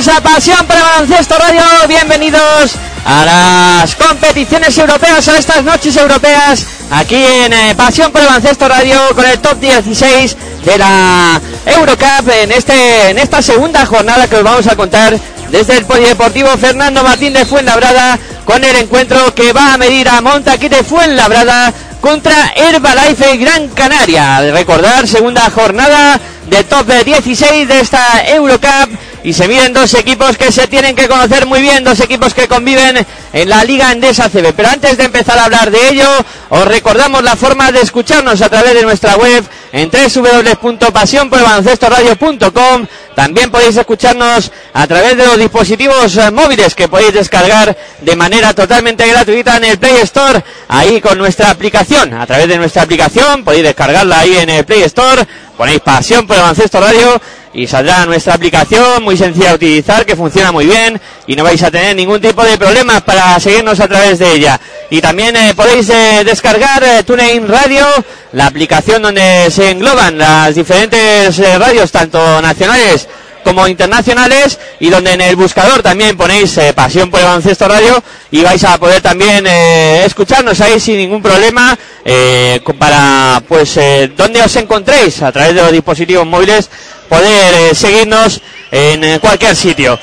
Bienvenidos a Pasión para Baloncesto Radio, bienvenidos a las competiciones europeas, a estas noches europeas, aquí en eh, Pasión por el Baloncesto Radio con el top 16 de la Eurocup en, este, en esta segunda jornada que os vamos a contar desde el Polideportivo Fernando Martín de Fuenlabrada con el encuentro que va a medir a Montaquí de Fuenlabrada contra Herbalife Gran Canaria. Recordar, segunda jornada de top 16 de esta Eurocup y se miden dos equipos que se tienen que conocer muy bien, dos equipos que conviven en la Liga Endesa CB. Pero antes de empezar a hablar de ello, os recordamos la forma de escucharnos a través de nuestra web en www.pasionporbaloncestoradio.com. También podéis escucharnos a través de los dispositivos eh, móviles que podéis descargar de manera totalmente gratuita en el Play Store, ahí con nuestra aplicación. A través de nuestra aplicación podéis descargarla ahí en el Play Store, ponéis Pasión por el Baloncesto Radio y saldrá nuestra aplicación muy sencilla de utilizar que funciona muy bien y no vais a tener ningún tipo de problemas para seguirnos a través de ella. Y también eh, podéis eh, descargar eh, TuneIn Radio la aplicación donde se engloban las diferentes eh, radios tanto nacionales como internacionales y donde en el buscador también ponéis eh, Pasión por el Baloncesto Radio y vais a poder también eh, escucharnos ahí sin ningún problema eh, para pues eh, donde os encontréis a través de los dispositivos móviles poder seguirnos en cualquier sitio.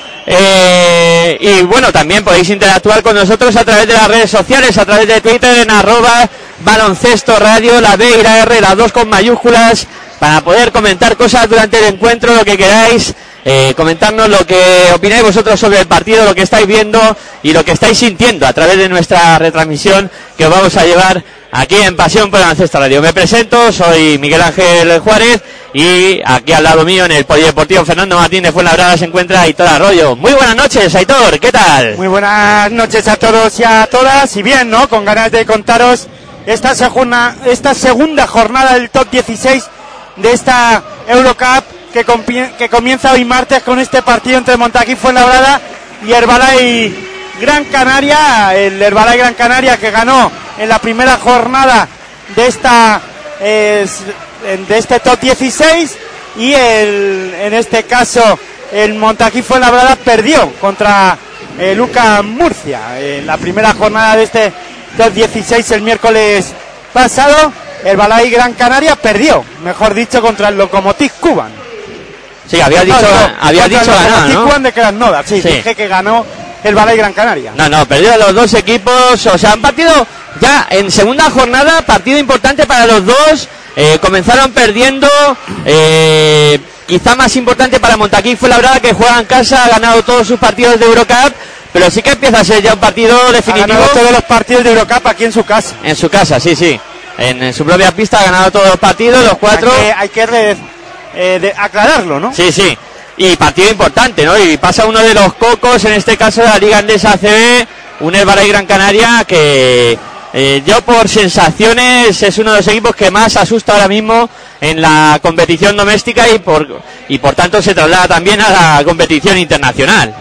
Y bueno, también podéis interactuar con nosotros a través de las redes sociales, a través de Twitter en arroba baloncesto radio, la B y la R, las dos con mayúsculas, para poder comentar cosas durante el encuentro, lo que queráis, eh, comentarnos lo que opináis vosotros sobre el partido, lo que estáis viendo y lo que estáis sintiendo a través de nuestra retransmisión que os vamos a llevar aquí en Pasión por el Baloncesto Radio. Me presento, soy Miguel Ángel Juárez y aquí al lado mío en el Polideportivo Fernando Martín de Fuenlabrada se encuentra Aitor Arroyo. Muy buenas noches, Aitor, ¿qué tal? Muy buenas noches a todos y a todas. Y bien, ¿no? Con ganas de contaros esta segunda, esta segunda jornada del top 16 de esta Eurocup que, que comienza hoy martes con este partido entre Montaquí Fuenlabrada y Herbalay Gran Canaria. El Herbalay Gran Canaria que ganó en la primera jornada de esta de este top 16 y el, en este caso el Montaquí Fuenlabrada perdió contra eh, Luca Murcia en la primera jornada de este top 16 el miércoles pasado el Balay Gran Canaria perdió mejor dicho contra el Lokomotiv Cuban Sí, había dicho, había dicho ganar, ¿no? De Krasnodar sí, Sí. dije que ganó el Balay Gran Canaria No, no, perdido los dos equipos, o sea, han partido ya en segunda jornada, partido importante para los dos, Eh, comenzaron perdiendo, eh, quizá más importante para Montaquí fue la verdad que juega en casa, ha ganado todos sus partidos de Eurocup, pero sí que empieza a ser ya un partido Ha definitivo. ganado todos los partidos de Eurocup aquí en su casa. En su casa, sí, sí. En, en su propia pista ha ganado todos los partidos, los cuatro. Hay que, hay que eh, de- aclararlo, ¿no? Sí, sí. Y partido importante, ¿no? Y pasa uno de los cocos, en este caso de la Liga Andesa ACB, un Herbalife Gran Canaria que eh, yo por sensaciones es uno de los equipos que más asusta ahora mismo en la competición doméstica y por, y por tanto se traslada también a la competición internacional.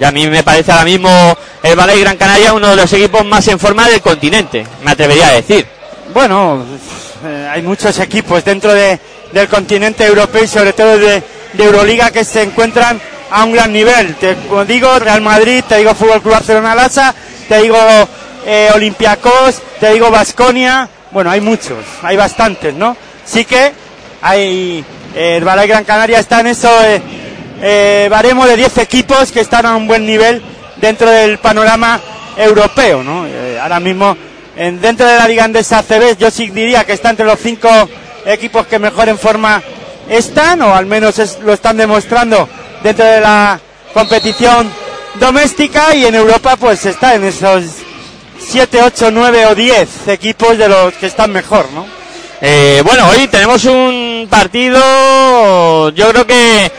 Y a mí me parece ahora mismo el Ballet Gran Canaria uno de los equipos más en forma del continente, me atrevería a decir. Bueno, eh, hay muchos equipos dentro de- del continente europeo y sobre todo de, Euroliga que se encuentran a un gran nivel. Te digo Real Madrid, te digo Fútbol Club Barcelona Lasa, te digo eh, Olympiacos, te digo Basconia. Bueno, hay muchos, hay bastantes, ¿no? Sí que hay eh, el Balay Gran Canaria está en eso eh, eh, baremo de 10 equipos que están a un buen nivel dentro del panorama europeo, ¿no? Eh, ahora mismo en, dentro de la Liga Andesa ACB yo sí diría que está entre los cinco equipos que mejor en forma están o al menos es- lo están demostrando dentro de la competición doméstica y en Europa pues está en esos 7, 8, 9 o 10 equipos de los que están mejor, ¿no? Eh, bueno, hoy tenemos un partido, yo creo que,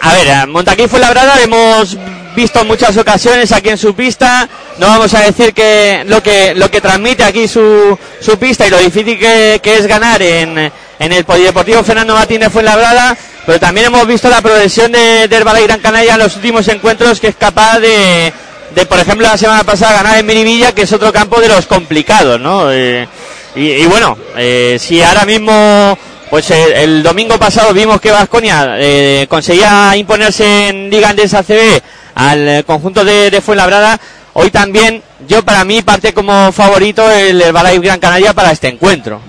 a ver, Montaquí fue labrada, hemos visto muchas ocasiones aquí en su pista, no vamos a decir que lo que lo que transmite aquí su, su pista y lo difícil que, que es ganar en, en el Polideportivo Fernando Martínez fue labrada, pero también hemos visto la progresión de, del Balay Gran Canaria en los últimos encuentros que es capaz de, de, por ejemplo, la semana pasada ganar en Miribilla, que es otro campo de los complicados, ¿no? Eh, y, bueno, eh, si ahora mismo, pues eh, el domingo pasado vimos que Vasconia conseguía imponerse en Liga Andesa CB al eh, conjunto de, de Fuenlabrada, hoy también yo para mí parte como favorito el, el Balay Gran Canaria para este encuentro.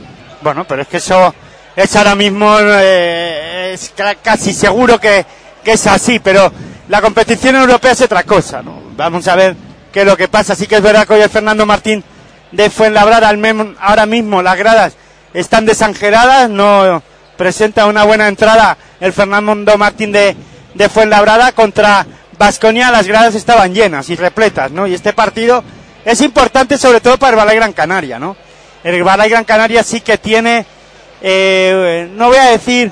Bueno, pero es que eso es ahora mismo eh, es ca- casi seguro que, que es así, pero la competición europea es otra cosa, ¿no? Vamos a ver qué es lo que pasa. Sí que es verdad que hoy el Fernando Martín de Fuenlabrada, ahora mismo las gradas están desangeladas, no presenta una buena entrada el Fernando Martín de, de Fuenlabrada contra Vasconia, las gradas estaban llenas y repletas, ¿no? Y este partido es importante sobre todo para el Balay Gran Canaria, ¿no? El Balay Gran Canaria sí que tiene, eh, no voy a decir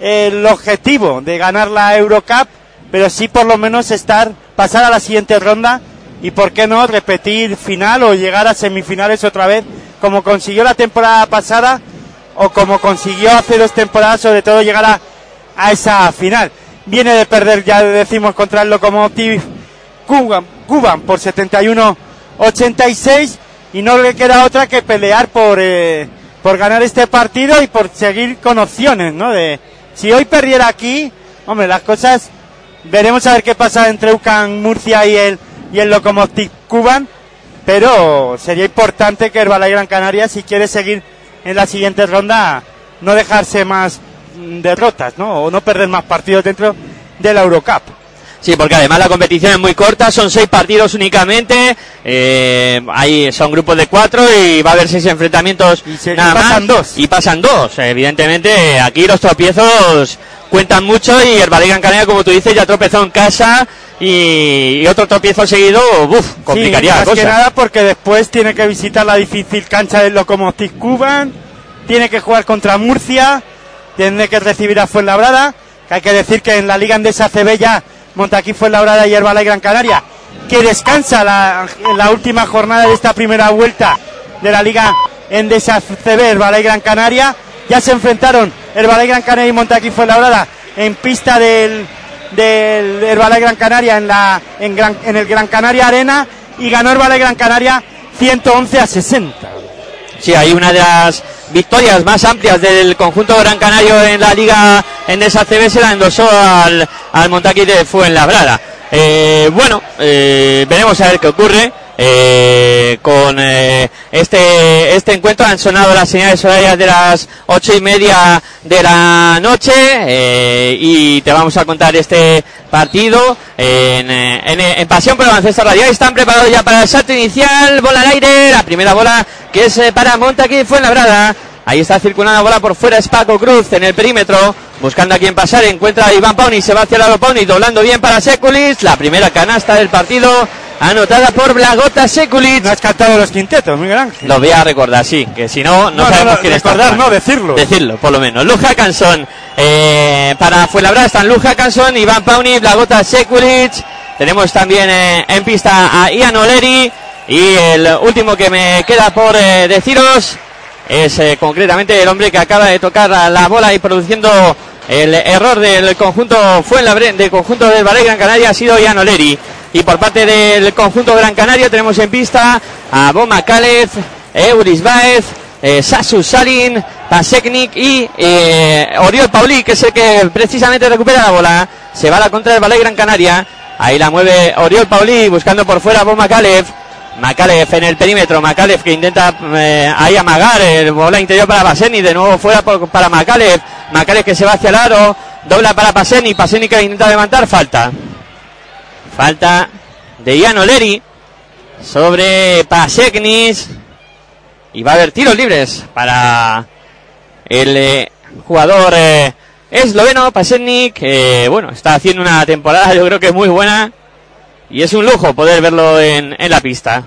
eh, el objetivo de ganar la Eurocup, pero sí por lo menos estar, pasar a la siguiente ronda y por qué no repetir final o llegar a semifinales otra vez, como consiguió la temporada pasada o como consiguió hace dos temporadas, sobre todo llegar a, esa final. Viene de perder, ya decimos, contra el Lokomotiv Kuban, Kuban por 71-86 y no le queda otra que pelear por, eh, por ganar este partido y por seguir con opciones, ¿no? De, si hoy perdiera aquí, hombre, las cosas, veremos a ver qué pasa entre UCAN Murcia y el, y el Lokomotiv Kuban, pero sería importante que Herbalife Gran Canaria, si quiere seguir en la siguiente ronda, no dejarse más mm, derrotas, ¿no? O no perder más partidos dentro de la Eurocup. Sí, porque además la competición es muy corta, son seis partidos únicamente, eh, ahí son grupos de cuatro y va a haber seis enfrentamientos Y se- nada y pasan más. dos. Y pasan dos, evidentemente aquí los tropiezos cuentan mucho y el Valle Gran Canaria, como tú dices, ya tropezó en casa y, y otro tropiezo seguido, uff, complicaría sí, la más que cosa. nada porque después tiene que visitar la difícil cancha del Lokomotiv Kuban, tiene que jugar contra Murcia, tiene que recibir a Fuenlabrada, que hay que decir que en la Liga Andesa CB ya Montaquí Fuenlabrada y Herbalife Gran Canaria, que descansa la, en la última jornada de esta primera vuelta de la Liga Endesa CB, Herbalife Gran Canaria, ya se enfrentaron Herbalife Gran Canaria y Montaquí Fuenlabrada en pista del del Gran Canaria en la en, en el Gran Canaria Arena y ganó Herbalife Gran Canaria 111 a 60. Sí, hay una de las victorias más amplias del conjunto gran canario en la liga en esa CB se la endosó al, al Montaquí de Fuenlabrada. Eh, bueno, eh, veremos a ver qué ocurre. Eh, con eh, este este encuentro han sonado las señales horarias de las ocho y media de la noche eh, y te vamos a contar este partido en, eh, en, en Pasión por el Baloncesto Radial. Están preparados ya para el salto inicial, bola al aire, la primera bola que es eh, para Montaquí Fuenlabrada. Ahí está circulando la bola por fuera, es Paco Cruz en el perímetro, buscando a quien pasar, encuentra a Iván Pauni, se va hacia el lado Pauni, doblando bien para Sekulic, la primera canasta del partido, anotada por Blagota Sekulic. No has cantado los quintetos, Miguel Ángel. Lo voy a recordar, sí, que si no, no, No, sabemos no, no, quién está recordar, jugando. no, decirlo. Decirlo, por lo menos. Luja Canson, eh, para Fuenlabrada están Luja Canson, Iván Pauni, Blagota Sekulic, tenemos también eh, en pista a Ian Oleri, y el último que me queda por eh, deciros es eh, concretamente el hombre que acaba de tocar la, la bola y produciendo el error del conjunto Fuenlabrada, del conjunto del Ballet Gran Canaria ha sido Ian Oleri. Y por parte del conjunto Gran Canaria tenemos en pista a Boma Kález, Euris Baez, eh, Sasu Salin, Paseknik y eh, Oriol Pauli, que es el que precisamente recupera la bola. Se va a la contra del Ballet Gran Canaria. Ahí la mueve Oriol Pauli buscando por fuera a Boma Kález. Makalev en el perímetro, Makalev que intenta eh, ahí amagar el bola interior para Paseni, de nuevo fuera para Makalev, Makalev que se va hacia el aro, dobla para Paseni, Paseni que intenta levantar, falta. Falta de Ian Oleri sobre Paseknis. Y va a haber tiros libres para el eh, jugador eh, esloveno Paseknik, bueno, está haciendo una temporada yo creo que muy buena. Y es un lujo poder verlo en, en la pista.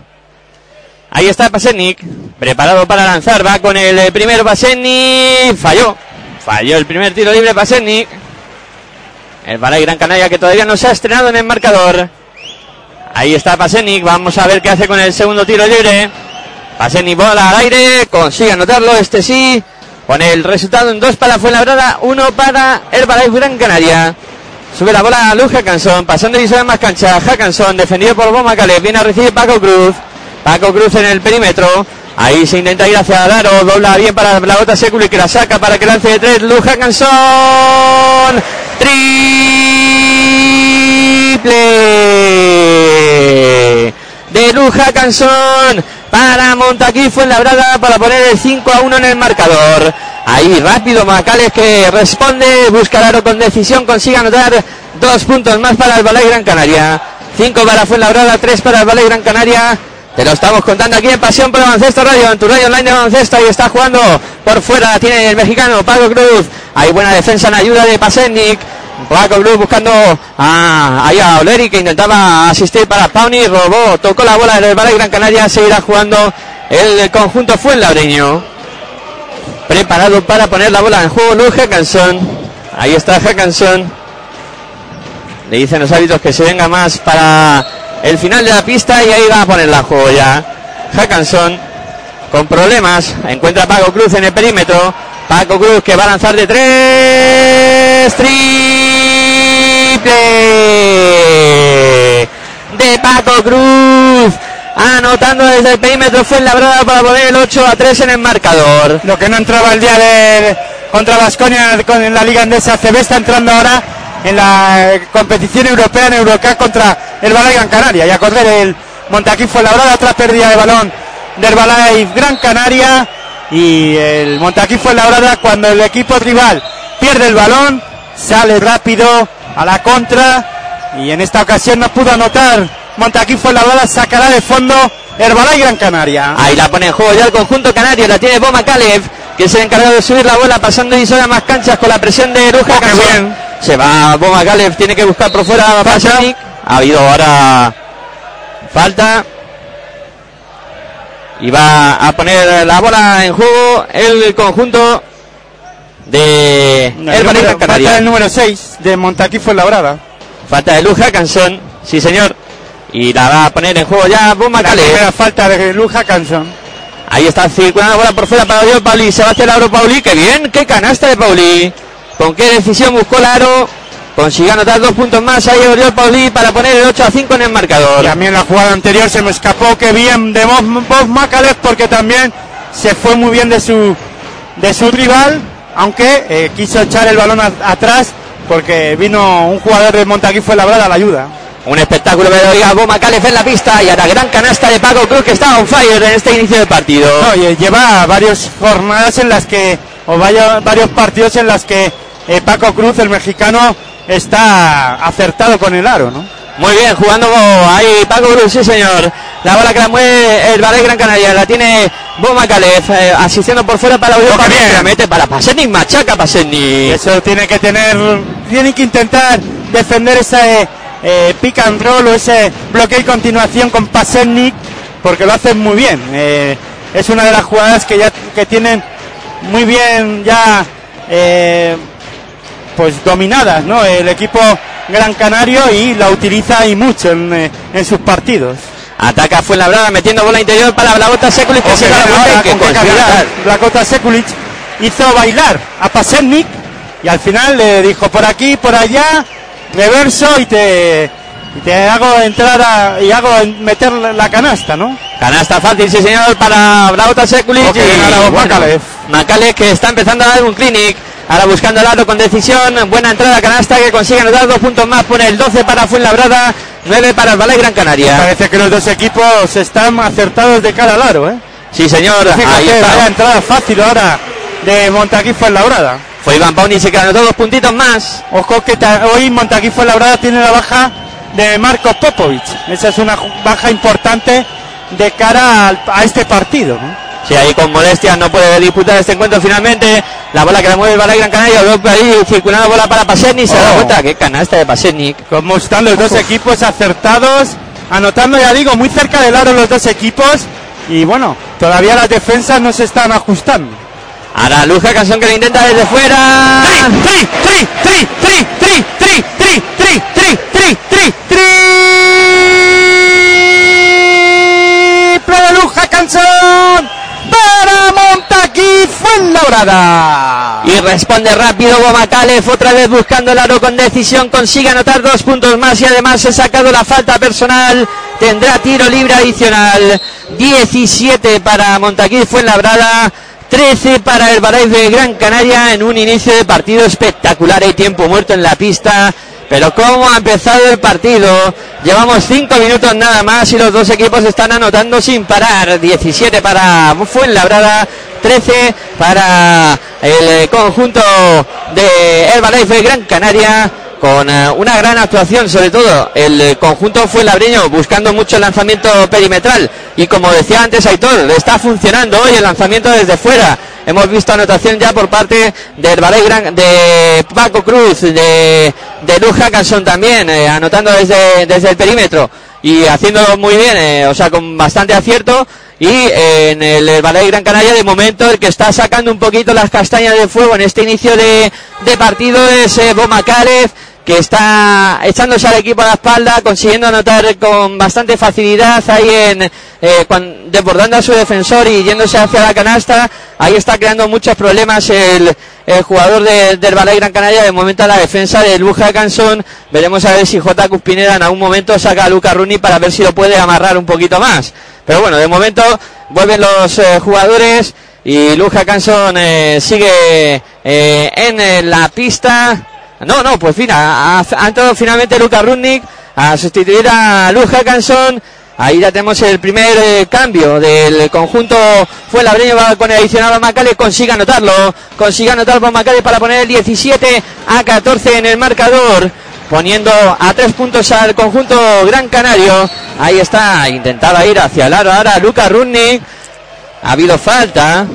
Ahí está Pasetnik, preparado para lanzar, va con el eh, primero Pasetnik, falló, falló el primer tiro libre Pasetnik. El Balay Gran Canaria que todavía no se ha estrenado en el marcador. Ahí está Pasetnik, vamos a ver qué hace con el segundo tiro libre. Pasetnik bola al aire, consigue anotarlo, este sí. Pone el resultado en dos para Fuenlabrada, uno para el Balay Gran Canaria. Sube la bola a Luz Hackanson, pasando y sube más cancha. Hackanson, defendido por Boma Caleb, viene a recibir Paco Cruz. Paco Cruz en el perímetro. Ahí se intenta ir hacia Daro, dobla bien para la gota Seculi que la saca para que lance de tres. Luz Hackanson, triple de Luz Hackanson para Montaquí Fuenlabrada para poner el 5 a 1 en el marcador. Ahí rápido Macales que responde, busca el aro con decisión, consigue anotar dos puntos más para el Ballet Gran Canaria. Cinco para Fuenlabrada, tres para el Ballet Gran Canaria. Te lo estamos contando aquí en Pasión por Baloncesto Radio, en tu radio online de baloncesto. Ahí está jugando por fuera, tiene el mexicano Paco Cruz. Hay buena defensa en ayuda de Pasetnik. Paco Cruz buscando a, ahí a Oleri que intentaba asistir para Pauni, robó, tocó la bola del Ballet Gran Canaria, seguirá jugando el conjunto Fuenlabreño preparado para poner la bola en juego Luz Hackanson. Ahí está Hackanson. Le dicen los hábitos que se venga más para el final de la pista y ahí va a ponerla en juego ya. Hackanson con problemas. Encuentra a Paco Cruz en el perímetro. Paco Cruz que va a lanzar de tres. Triple de Paco Cruz. Anotando desde el perímetro fue labrada para poner el 8 a 3 en el marcador. Lo que no entraba el día de contra Vasconia con la Liga Andesa CB está entrando ahora en la competición europea en Eurocup contra el Balay Gran Canaria. Y a correr el Montaquí fue labrada otra pérdida de balón del Balay Gran Canaria y el Montaquí fue labrada cuando el equipo rival pierde el balón, sale rápido a la contra y en esta ocasión no pudo anotar. Montaquí fue labrada, sacará de fondo el Balay Gran Canaria. Ahí la pone en juego ya el conjunto canario. La tiene Boma Kalev, que es el encargado de subir la bola pasando y sola más canchas con la presión de Ruja Oh. Se va Boma Kalev, tiene que buscar por fuera. Ha habido ahora falta. Y va a poner la bola en juego el conjunto de El, el Ballet número, falta Canaria. el número 6 de Montaquí fue labrada. Falta de Luz Hackanson, sí señor. Y la va a poner en juego ya Boma La Kalev. primera falta de Luja Canson. Ahí está circulando la bola por fuera para Oriol Pauli. Se va hacia el aro Pauli. ¡Qué bien! ¡Qué canasta de Pauli! ¿Con qué decisión buscó el aro? Consiguió anotar dos puntos más ahí Oriol Pauli para poner el 8 a 5 en el marcador. En la jugada anterior se me escapó que bien de Bob, Macalef porque también se fue muy bien de su de su rival, aunque eh, quiso echar el balón atrás porque vino un jugador de Montaquí fue labrada la ayuda. Un espectáculo de Oiga Boma Calef en la pista y a la gran canasta de Paco Cruz que está on fire en este inicio de partido. Y lleva varias jornadas en las que, o vaya- varios partidos en las que eh, Paco Cruz, el mexicano, está acertado con el aro, ¿no? Muy bien, jugando ahí Paco Cruz, sí señor. La bola que la mueve el Ballet Gran Canaria, la tiene Bo Macalef eh, asistiendo por fuera para. Oh, qué bien. mete para Pasetnik, machaca Pasetnik. Eso tiene que tener, tiene que intentar defender ese eh, pick and roll o ese bloqueo y continuación con Pasernik, porque lo hacen muy bien. Eh, es una de las jugadas que ya que tienen muy bien ya eh, pues dominadas, ¿no? El equipo Gran Canario y la utiliza y mucho en, eh, en sus partidos. Ataca Fuenlabrada metiendo bola interior para Blagota Sekulic que se la ahora, que. Blakota Sekulic hizo bailar a Pasernik y al final le dijo por aquí, por allá, reverso y te, y te hago entrar a- y hago meter la canasta, ¿no? Canasta fácil, sí señor, para Blagota Sekulic. Oh, qué bien, ahora Macalef. Macalef que está empezando a dar un clinic. Ahora buscando el aro con decisión. Buena entrada canasta que consigue anotar dos puntos más. Pone el 12 para Fuenlabrada, 9 para el Ballet Gran Canaria. Parece que los dos equipos están acertados de cara al aro, ¿eh? Sí señor, ahí Fíjate, vaya está. entrada fácil ahora de Montaquí Fuenlabrada. Fue Iván Pauni se que anotó dos puntitos más. Ojo que hoy Montaquí Fuenlabrada tiene la baja de Marco Popovic. Esa es una baja importante de cara a este partido, ¿no? Sí, ahí con molestias no puede disputar este encuentro finalmente. La bola que la mueve el Ballet Gran Canaria. Ahí circulando bola para Pasetnik. Se da Oh. cuenta. Qué canasta de Pasetnik. Como están los dos equipos acertados, anotando, ya digo, muy cerca del aro los dos equipos. Y bueno, todavía las defensas no se están ajustando. Ahora Luja Canción que lo intenta desde fuera. ¡Tri, tri, tri, tri, tri, tri, tri, tri, tri, tri, tri, tri, tri! ¡Triple de Luja Canzón! ¡Para Montaquí Fuenlabrada! Y responde rápido Bomacalef, otra vez buscando el aro con decisión, consigue anotar dos puntos más y además se ha sacado la falta personal, tendrá tiro libre adicional, 17 para Montaquí Fuenlabrada, 13 para el Barais de Gran Canaria en un inicio de partido espectacular, hay tiempo muerto en la pista. Pero cómo ha empezado el partido. Llevamos cinco minutos nada más y los dos equipos están anotando sin parar. 17 para Fuenlabrada, 13 para el conjunto de Herbalife Gran Canaria. Con eh, una gran actuación, sobre todo el conjunto Fuenlabreño buscando mucho el lanzamiento perimetral. Y como decía antes Aitor, está funcionando hoy el lanzamiento desde fuera. Hemos visto anotación ya por parte del Ballet Gran, de Paco Cruz, de, de Luz Hackanson también, eh, anotando desde, desde el perímetro y haciéndolo muy bien, eh, o sea, con bastante acierto. Y eh, en el Ballet Gran Canaria, de momento, el que está sacando un poquito las castañas de fuego en este inicio de, partido es eh, Bo Macalef, que está echándose al equipo a la espalda, consiguiendo anotar con bastante facilidad ahí en eh, desbordando a su defensor y yéndose hacia la canasta. Ahí está creando muchos problemas el, jugador de- del Balay Gran Canaria. De momento a la defensa de Luja Canson. Veremos a ver si J. Cuspinera en algún momento saca a Luca Runi para ver si lo puede amarrar un poquito más. Pero bueno, de momento vuelven los eh, jugadores y Luja Canson eh, sigue eh, en la pista. No, no, pues fin, ha, finalmente Luca Rudnick a sustituir a Luz Hackanson. Ahí ya tenemos el primer eh, cambio del conjunto fue Labreño con el adicional Macale, consigue anotarlo, consigue anotar por Macale para poner el 17 a 14 en el marcador, poniendo a tres puntos al conjunto Gran Canario. Ahí está, intentaba ir hacia el aro ahora Luca Rudnick. Ha habido falta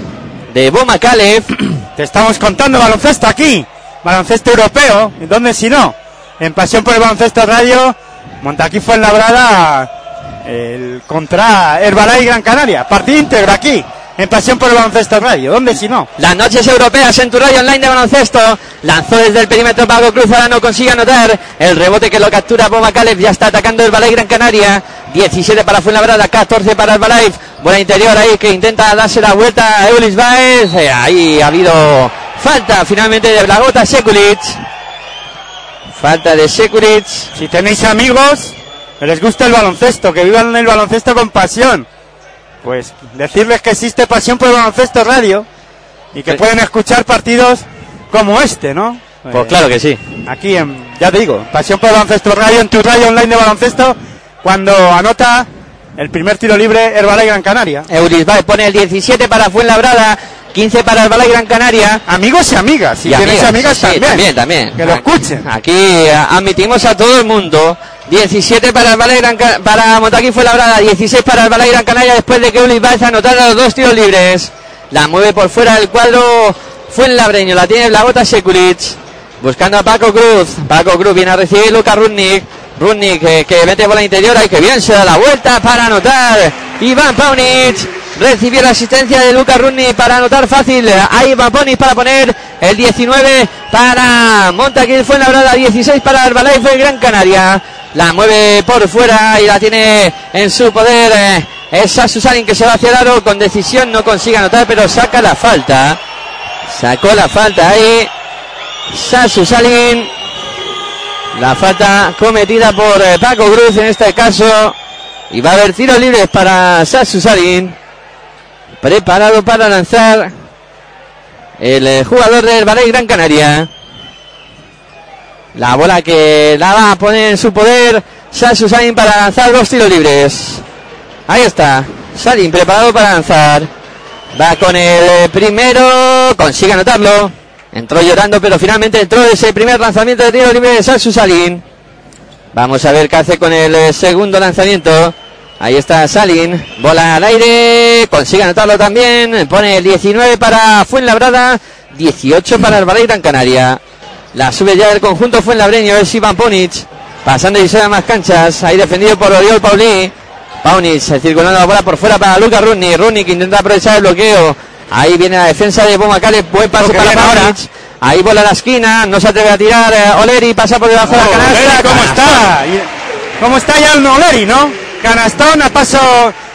de Bo Macalef. Te estamos contando baloncesto aquí, baloncesto europeo, ¿y dónde si no? En Pasión por el Baloncesto Radio, Montaquí fue labrada el contra Herbalay Gran Canaria, partido íntegro aquí, en Pasión por el Baloncesto Radio, ¿dónde si no? Las noches europeas en tu radio online de baloncesto. Lanzó desde el perímetro Pago Cruz, ahora no consigue anotar. El rebote que lo captura Boma Caleb ya está atacando el Balay Gran Canaria. 17 para Fuenlabrada, 14 para el Balay. Buena interior ahí que intenta darse la vuelta a Eulis Baez. Eh, ahí ha habido falta finalmente de Blagota Sekulic. Falta de Sekulic. Si tenéis amigos que les gusta el baloncesto, que vivan el baloncesto con pasión, pues decirles que existe Pasión por el Baloncesto Radio y que Sí. pueden escuchar partidos como este, ¿no? Pues Eh, claro que sí. Aquí, en, ya te digo, Pasión por el Baloncesto Radio, en tu radio online de baloncesto, cuando anota el primer tiro libre Herbalay Gran Canaria. Eulis Baez pone el 17 para Fuenlabrada. 15 para el Balay Gran Canaria. Amigos y amigas, si Y tienes amigas, sí, también, también, también. que lo Aquí- escuchen. Aquí eh, admitimos a todo el mundo 17 para el Balay Gran Ca- para Montaquí fue labrada, 16 para el Balay Gran Canaria después de que Ulis Baez anotara los dos tiros libres. La mueve por fuera del cuadro fue el labreño, la tiene Blagota Sekulic. Buscando a Paco Cruz. Paco Cruz viene a recibir Luca Rudnik. Rudnik eh, que mete bola interior y que bien se da la vuelta para anotar. Iván Paunic recibió la asistencia de Luca Rudnik para anotar fácil. A Iván Paunic para poner el 19 para Montaquil fue labrada 16 para Herbalife fue Gran Canaria. La mueve por fuera y la tiene en su poder. eh, es Sasu Salin que se va hacia el aro con decisión. No consigue anotar, pero saca la falta. Sacó la falta ahí. Sasu Salin. La falta cometida por eh, Paco Cruz en este caso. Y va a haber tiros libres para Sasu Salin. Preparado para lanzar el eh, jugador del Ballet Gran Canaria. La bola que la va a poner en su poder Sasu Salin para lanzar dos tiros libres. Ahí está. Salin preparado para lanzar. Va con el eh, primero. Consigue anotarlo. Entró llorando, pero finalmente entró ese primer lanzamiento de tiro libre de Sasu Salin. Vamos a ver qué hace con el eh, segundo lanzamiento. Ahí está Salin. Bola al aire. Consigue anotarlo también. Pone el 19 para Fuenlabrada. 18 para el Balay Gran Canaria. La sube ya el conjunto Fuenlabreño. Es Iván Ponic. Pasando y se da más canchas. Ahí defendido por Oriol Paulí. Paunic circulando la bola por fuera para Luca Rudnik. Rudnik intenta aprovechar el bloqueo. Ahí viene la defensa de Bomacale. Buen pase Toque para bien ahora. Paunic. Ahí bola a la esquina. No se atreve a tirar. eh, Oleri pasa por debajo de la canasta. Oleri, ¿Cómo está? ¿Cómo está ya el Oleri, no? Canastón a paso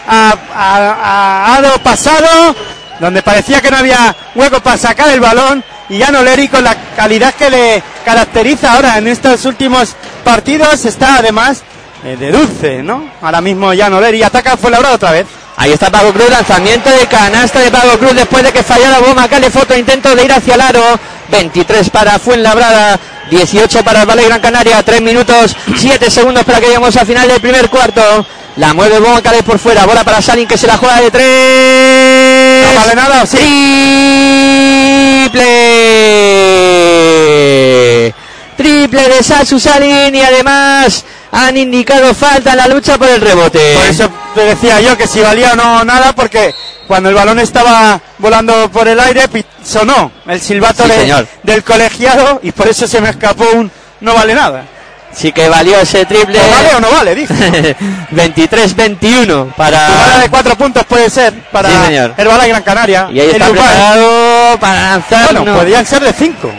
a, a- a aro pasado, donde parecía que no había hueco para sacar el balón. Y ya Oleri con la calidad que le caracteriza ahora en estos últimos partidos está además eh, de dulce, ¿no? Ahora mismo ya Oleri ataca fue labrado otra vez. Ahí está Paco Cruz, lanzamiento de canasta de Paco Cruz después de que fallara Boma Cale, foto intento de ir hacia el aro. 23 para Fuenlabrada, 18 para el Valle Gran Canaria, 3 minutos, 7 segundos para que lleguemos al final del primer cuarto. La mueve Boma Cale por fuera, bola para Salin que se la juega de 3. ¿No vale nada? Triple. Triple de Sasu Salin y además han indicado falta en la lucha por el rebote. Por eso te decía yo que si valía o no nada, porque cuando el balón estaba volando por el aire, sonó el silbato Sí, de- del colegiado y por eso se me escapó un no vale nada. Sí que valió ese triple. ¿O vale o no vale? Dije. 23-21 para. Jugada de cuatro puntos puede ser para Sí, señor. el Balay Gran Canaria. Y ahí está preparado para lanzar. Bueno, no, podían ser de cinco.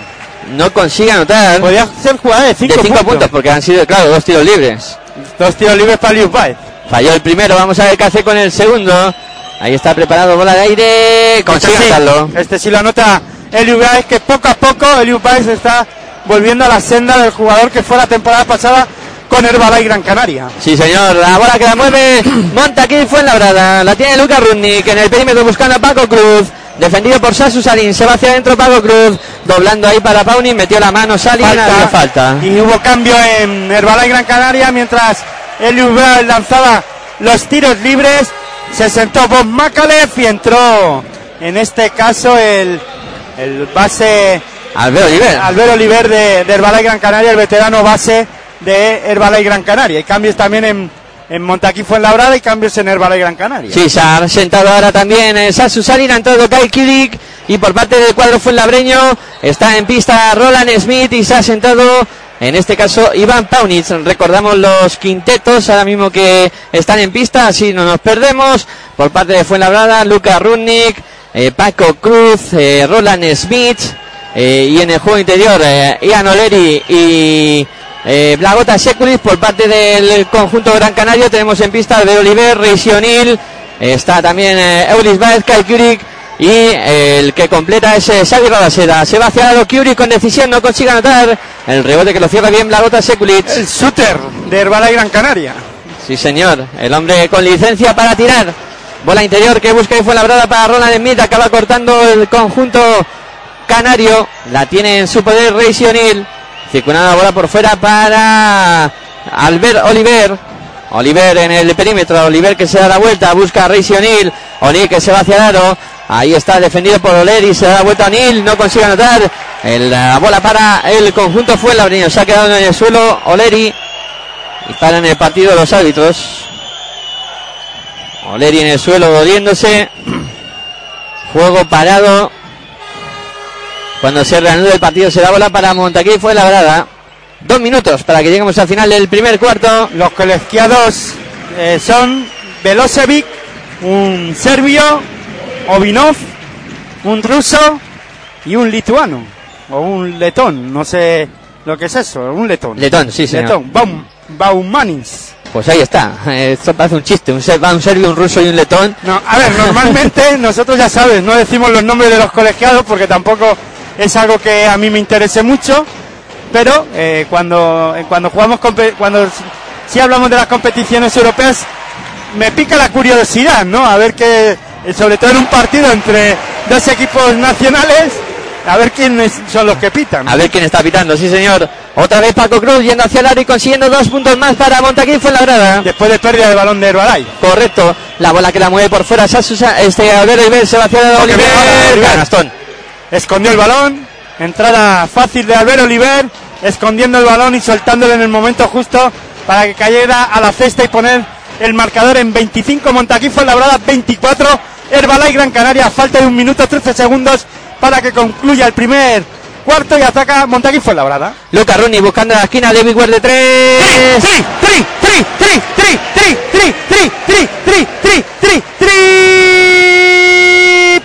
no consigue anotar. Podía ser jugada de cinco, de 5 puntos. porque han sido, claro, dos tiros libres. Dos tiros libres para Liu Baez. Falló el primero, vamos a ver qué hace con el segundo. Ahí está preparado, bola de aire. Consigue Este sí. Este sí lo anota Eliu Baez, que poco a poco Eliu Baez está volviendo a la senda del jugador que fue la temporada pasada con Herbalife Gran Canaria. Sí, señor. La bola que la mueve monta aquí fue en la brada. La tiene Lucas Rudnik en el perímetro buscando a Paco Cruz. Defendido por Sasu Salin. Se va hacia adentro Paco Cruz. Doblando ahí para Pauni. Metió la mano Salin. Había falta. Y hubo cambio en Herbalife Gran Canaria mientras Eliu Baez lanzaba los tiros libres. Se sentó Bob Macalef y entró en este caso el, el base Albert Oliver. Albert Oliver de, de Herbalife Gran Canaria, el veterano base de Herbalife Gran Canaria. Y cambios también en, en Montaquí Fuenlabrada y cambios en Herbalife Gran Canaria. Sí, se ha sentado ahora también eh, Sasu Salin, ha entrado Kai Kilik y por parte del cuadro Fuenlabreño está en pista Roland Smith y se ha sentado en este caso Iván Paunic. Recordamos los quintetos ahora mismo que están en pista, así no nos perdemos. Por parte de Fuenlabrada, Luca Rudnik, eh, Paco Cruz, eh, Roland Smith eh, y en el juego interior Ian Oleri y Blagota Sekulis por parte del conjunto Gran Canario tenemos en pista Albert Oliver, Reisi O'Neill, está también Eulis Baez, Kai Kurik y el que completa es Xavi Rabaseda. Se va hacia Kurik con decisión, no consigue anotar el rebote que lo cierra bien Blagota Sekulic. El shooter de Herbalife Gran Canaria. Sí, señor. El hombre con licencia para tirar. Bola interior que busca y fue labrada para Roland Smith. Acaba cortando el conjunto canario. La tiene en su poder Reisi O'Neill. Circulando la bola por fuera para Albert Oliver. Oliver en el perímetro. Oliver que se da la vuelta. Busca a Reisi O'Neill. O'Neill que se va hacia el aro. Ahí está defendido por Oleri. Se da la vuelta a O'Neill. No consigue anotar. El, la bola para el conjunto fue el Se ha quedado en el suelo Oleri. Y paran el partido los árbitros. Oleri en el suelo doliéndose. Juego parado. Cuando se reanuda el partido se da bola para Montaquí fue labrada. Dos minutos para que lleguemos al final del primer cuarto. Los colegiados eh, son Velosevic, un serbio, Ovinov, un ruso y un lituano. O un letón, no sé lo que es eso, un letón. Letón, sí, señor. Letón, Baum, Baumanis. Pues ahí está. Esto parece un chiste. Un, ser- un serbio, un ruso y un letón. No, a ver, normalmente nosotros ya sabes, no decimos los nombres de los colegiados porque tampoco es algo que a mí me interese mucho, pero eh, cuando, eh, cuando jugamos, cuando si hablamos de las competiciones europeas, me pica la curiosidad, ¿no? A ver qué, sobre todo en un partido entre dos equipos nacionales, a ver quiénes son los que pitan. A ver quién está pitando, sí señor. Otra vez Paco Cruz yendo hacia el área y consiguiendo dos puntos más para Montaquí fue labrada. Después de pérdida del balón de Herbalay. Correcto. La bola que la mueve por fuera. Sasusa, este Albero Iber se va hacia el Oliver. Oliver. Canastón. escondió el balón, entrada fácil de Albert Oliver, escondiendo el balón y soltándolo en el momento justo para que cayera a la cesta y poner el marcador en 25 Montaquí Fuenlabrada 24 Herbalay Gran Canaria falta de un minuto 13 segundos para que concluya el primer cuarto y ataca Montaquí Fuenlabrada Luca Rooney buscando la esquina David de 3 3 3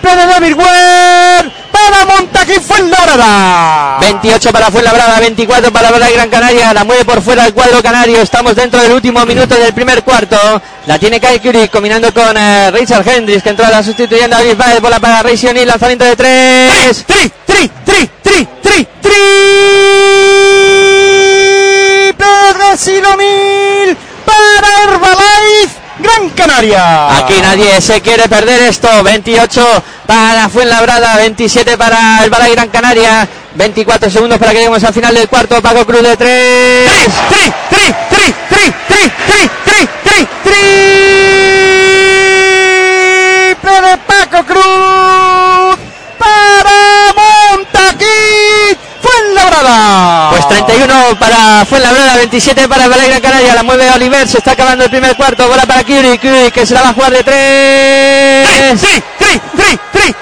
3 David para Montaquí fue labrada. 28 para Fuenlabrada, 24 para la Gran Canaria, la mueve por fuera el cuadro canario, estamos dentro del último minuto del primer cuarto, la tiene Kai Curie combinando con eh, Richard Hendricks que entra la sustituyendo a Luis Baez, bola para Ray Sionil, lanzamiento de tres, tri, tri, tri, tri, tri, triple de Silomil para Gran Canaria. Aquí nadie se quiere perder esto. 28 para Fuenlabrada, 27 para el Balay Gran Canaria. 24 segundos para que lleguemos al final del cuarto. Paco Cruz de 3. Triple de Paco Cruz para Montaquí. Fuenlabrada. Pues 31 para Fuenlabrada, 27 para Gran Canaria, la mueve Oliver, se está acabando el primer cuarto, bola para Curie, Curie que se la va a jugar de tres. tri, tri, tri, tri,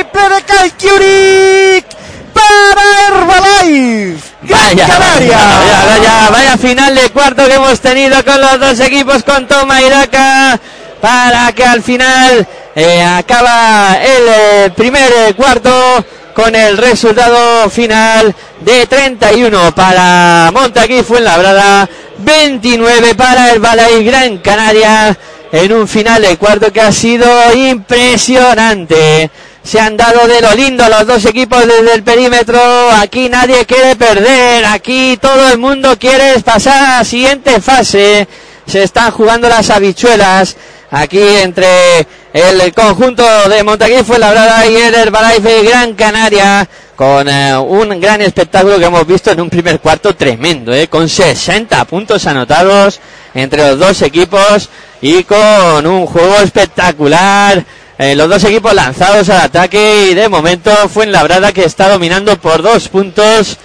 triple de Kai Curie para Herbalife Vaya, Canaria. vaya, vaya, vaya final de cuarto que hemos tenido con los dos equipos, con Toma y Daca, para que al final eh, acaba el eh, primer eh, cuarto con el resultado final de 31 para Montaquí Fuenlabrada, 29 para el Balay Gran Canaria, en un final de cuarto que ha sido impresionante. Se han dado de lo lindo los dos equipos desde el perímetro. Aquí nadie quiere perder. Aquí todo el mundo quiere pasar a la siguiente fase. Se están jugando las habichuelas. Aquí entre el conjunto de Montaquí Fuenlabrada y el Herbalife Gran Canaria. Con eh, un gran espectáculo que hemos visto en un primer cuarto tremendo, eh, con 60 puntos anotados entre los dos equipos y con un juego espectacular. Eh, los dos equipos lanzados al ataque y de momento fue en Labrada que está dominando por dos puntos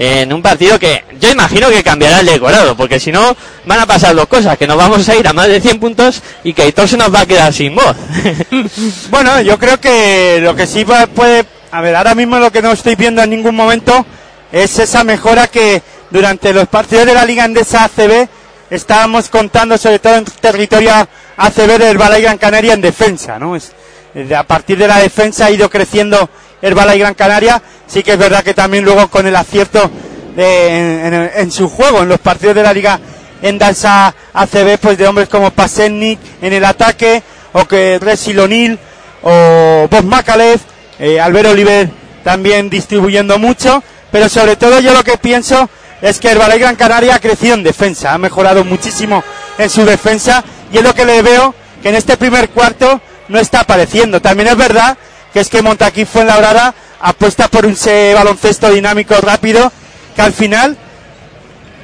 en un partido que yo imagino que cambiará el decorado, porque si no van a pasar dos cosas, que nos vamos a ir a más de 100 puntos y que Aitor se nos va a quedar sin voz. Bueno, yo creo que lo que sí puede... A ver, ahora mismo lo que no estoy viendo en ningún momento es esa mejora que durante los partidos de la Liga Andesa ACB estábamos contando, sobre todo en territorio ACB del Balay Gran Canaria en defensa, ¿no? Es, de- a partir de la defensa ha ido creciendo el Balay Gran Canaria. Sí que es verdad que también luego con el acierto de- en, en- en su juego, en los partidos de la Liga en Danza ACB, pues de hombres como Pasennik en el ataque, o que Resil O'Neill, o Bob Macalef, eh, Albert Oliver también distribuyendo mucho, pero sobre todo yo lo que pienso es que el Balay Gran Canaria ha crecido en defensa, ha mejorado muchísimo en su defensa, y es lo que le veo que en este primer cuarto no está apareciendo. También es verdad que es que Montaquí Fuenlabrada apuesta por un baloncesto dinámico rápido, que al final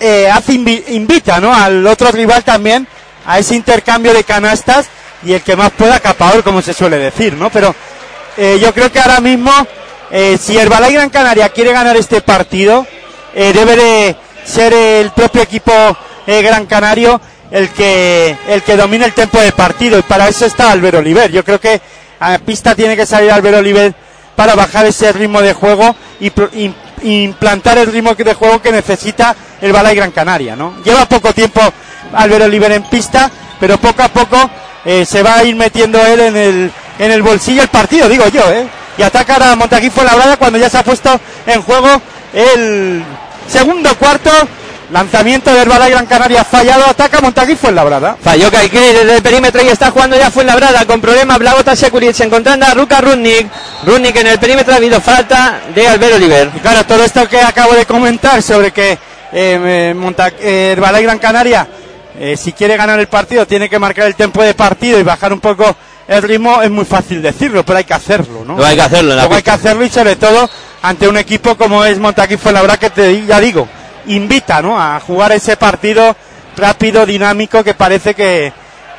eh, hace invi- invita ¿no? al otro rival también a ese intercambio de canastas y el que más pueda capador como se suele decir no pero eh, yo creo que ahora mismo eh, si Herbalay Gran Canaria quiere ganar este partido, debe de ser el propio equipo Gran Canario el que el que domine el tiempo de partido y para eso está Albert Oliver. Yo creo que a pista tiene que salir Albert Oliver para bajar ese ritmo de juego y implantar el ritmo de juego que necesita el Balay Gran Canaria, ¿no? Lleva poco tiempo Albert Oliver en pista, pero poco a poco eh, se va a ir metiendo él en el, en el bolsillo el partido, digo yo, ¿eh? Y atacar a Montaquí Fuenlabrada cuando ya se ha puesto en juego el segundo cuarto. Lanzamiento del Balay Gran Canaria fallado, ataca Montaquí Fuenlabrada. Falló Kaikiri desde el perímetro y está jugando ya Fuenlabrada con problemas Blagota Sekulic encontrando a Ruka Rudnik. Rudnik en el perímetro ha habido falta de Albert Oliver. Y claro, todo esto que acabo de comentar sobre que eh, eh, Monta- eh, Herbalife Gran Canaria, eh, si quiere ganar el partido, tiene que marcar el tiempo de partido y bajar un poco el ritmo, es muy fácil decirlo, pero hay que hacerlo, ¿no? Hay que hacerlo la hay que hacerlo y sobre todo ante un equipo como es Montaquí Fuenlabrada que te ya digo, invita, ¿no? A jugar ese partido rápido, dinámico, que parece que,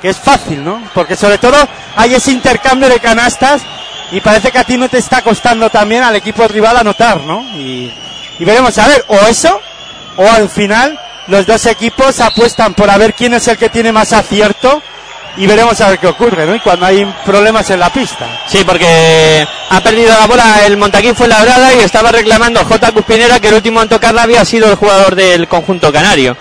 es fácil, ¿no? Porque sobre todo hay ese intercambio de canastas y parece que a ti no te está costando también al equipo rival anotar, ¿no? Y, y veremos a ver, o eso, o al final los dos equipos apuestan por a ver quién es el que tiene más acierto y veremos a ver qué ocurre, ¿no? Y cuando hay problemas en la pista. Sí, porque ha perdido la bola el Montaquín Fuenlabrada y estaba reclamando J. Cuspinera que el último en tocarla había sido el jugador del conjunto canario.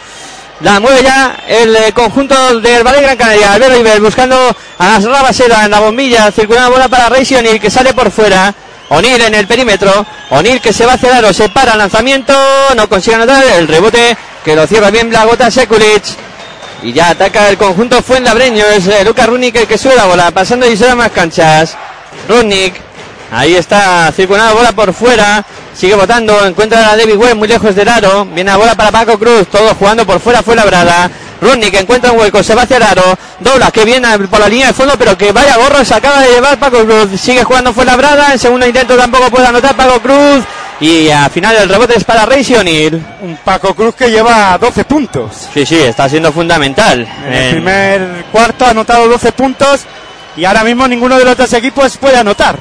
La mueve ya el eh, conjunto del Valle Gran Canaria. Albert Oliver buscando a Rabasera en la bombilla. Circulando bola para Reisi O'Neill que sale por fuera. O'Neill en el perímetro. O'Neill que se va hacia el aro. Se para el lanzamiento. No consigue anotar el rebote que lo cierra bien Blagota Sekulic. Y ya ataca el conjunto Fuenlabreño. Es eh, Lucas Rudnik el que sube la bola. Pasando y da más canchas. Rudnik. Ahí está circulando bola por fuera. Sigue votando. Encuentra a David Webb muy lejos del aro. Viene la bola para Paco Cruz. Todo jugando por fuera. Fue labrada. Rudnik encuentra un hueco. Se va hacia el aro. Dobla que viene por la línea de fondo. Pero que vaya gorro. Se acaba de llevar Paco Cruz. Sigue jugando fue labrada. En segundo intento tampoco puede anotar Paco Cruz. Y al final el rebote es para Rey O'Neill. Un Paco Cruz que lleva 12 puntos. Sí, sí, está siendo fundamental. En el En- primer cuarto ha anotado 12 puntos y ahora mismo ninguno de los dos equipos puede anotar.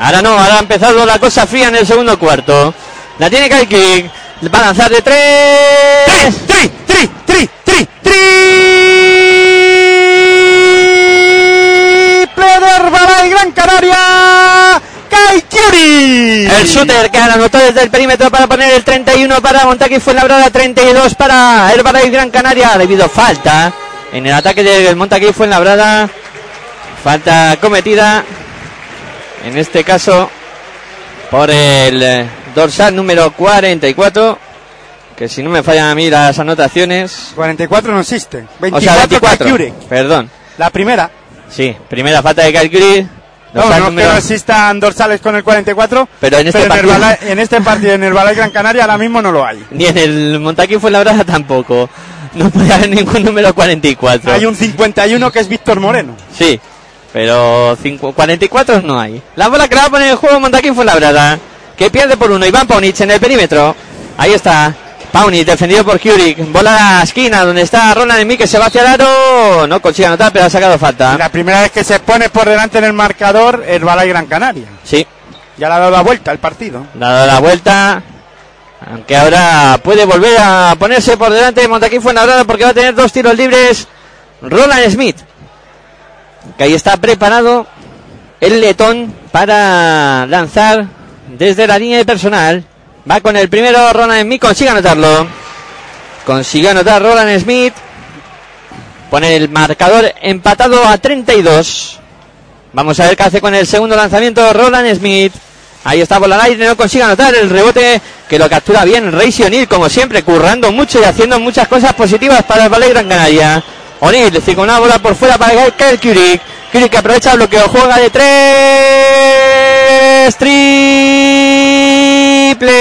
Ahora no, ahora ha empezado la cosa fría en el segundo cuarto. La tiene Kaikik. Va a lanzar de tres. ¡Tri, tri, tri, tri, triple de Herbalife Gran Canaria! ¡Kai Kyuri! El shooter que anotó desde el perímetro para poner el 31 para Montaki Fuenlabrada, 32 para Herbalife Gran Canaria. Debido falta en el ataque del Montaki Fuenlabrada. Falta cometida, en este caso, por el eh, dorsal número 44. Que si no me fallan a mí las anotaciones. 44 no existe. O 24, sea, 24. Kai Kyuri. Perdón. La primera. Sí, primera falta de Calgary. No, no que no existan dorsales con el 44, Pero en este partido- Herbalife- en este partido en Herbalife Gran Canaria ahora mismo no lo hay. Ni en el Montaquín fue la brada tampoco. No puede haber ningún número 44. Hay un 51 que es Víctor Moreno. Sí, pero cinco- 44 no hay. La bola que la va a poner en juego Montaquín fue la brada. Que pierde por uno. Iván Paunich en el perímetro. Ahí está. Paunich defendido por Kurik. Bola a la esquina donde está Ronald Emi que se va hacia el aro. No consigue anotar, pero ha sacado falta. La primera vez que se pone por delante en el marcador Herbalife Gran Canaria. Sí, Ya le ha dado la vuelta el partido. dado la vuelta. Aunque ahora puede volver a ponerse por delante de Montaquín Fuenlabrada porque va a tener dos tiros libres. Roland Smith. Que ahí está preparado el letón para lanzar desde la línea de personal. Va con el primero Roland Smith. Consigue anotarlo. Consigue anotar Roland Smith. Pone el marcador empatado a 32. Vamos a ver qué hace con el segundo lanzamiento Roland Smith. Ahí está por la aire, no consigue anotar el rebote que lo captura bien Reisi O'Neill, como siempre, currando mucho y haciendo muchas cosas positivas para el Valle Gran Canaria. O'Neill con una bola por fuera para Kyle Kurik. Kurik aprovecha el bloqueo, juega de tres. Triple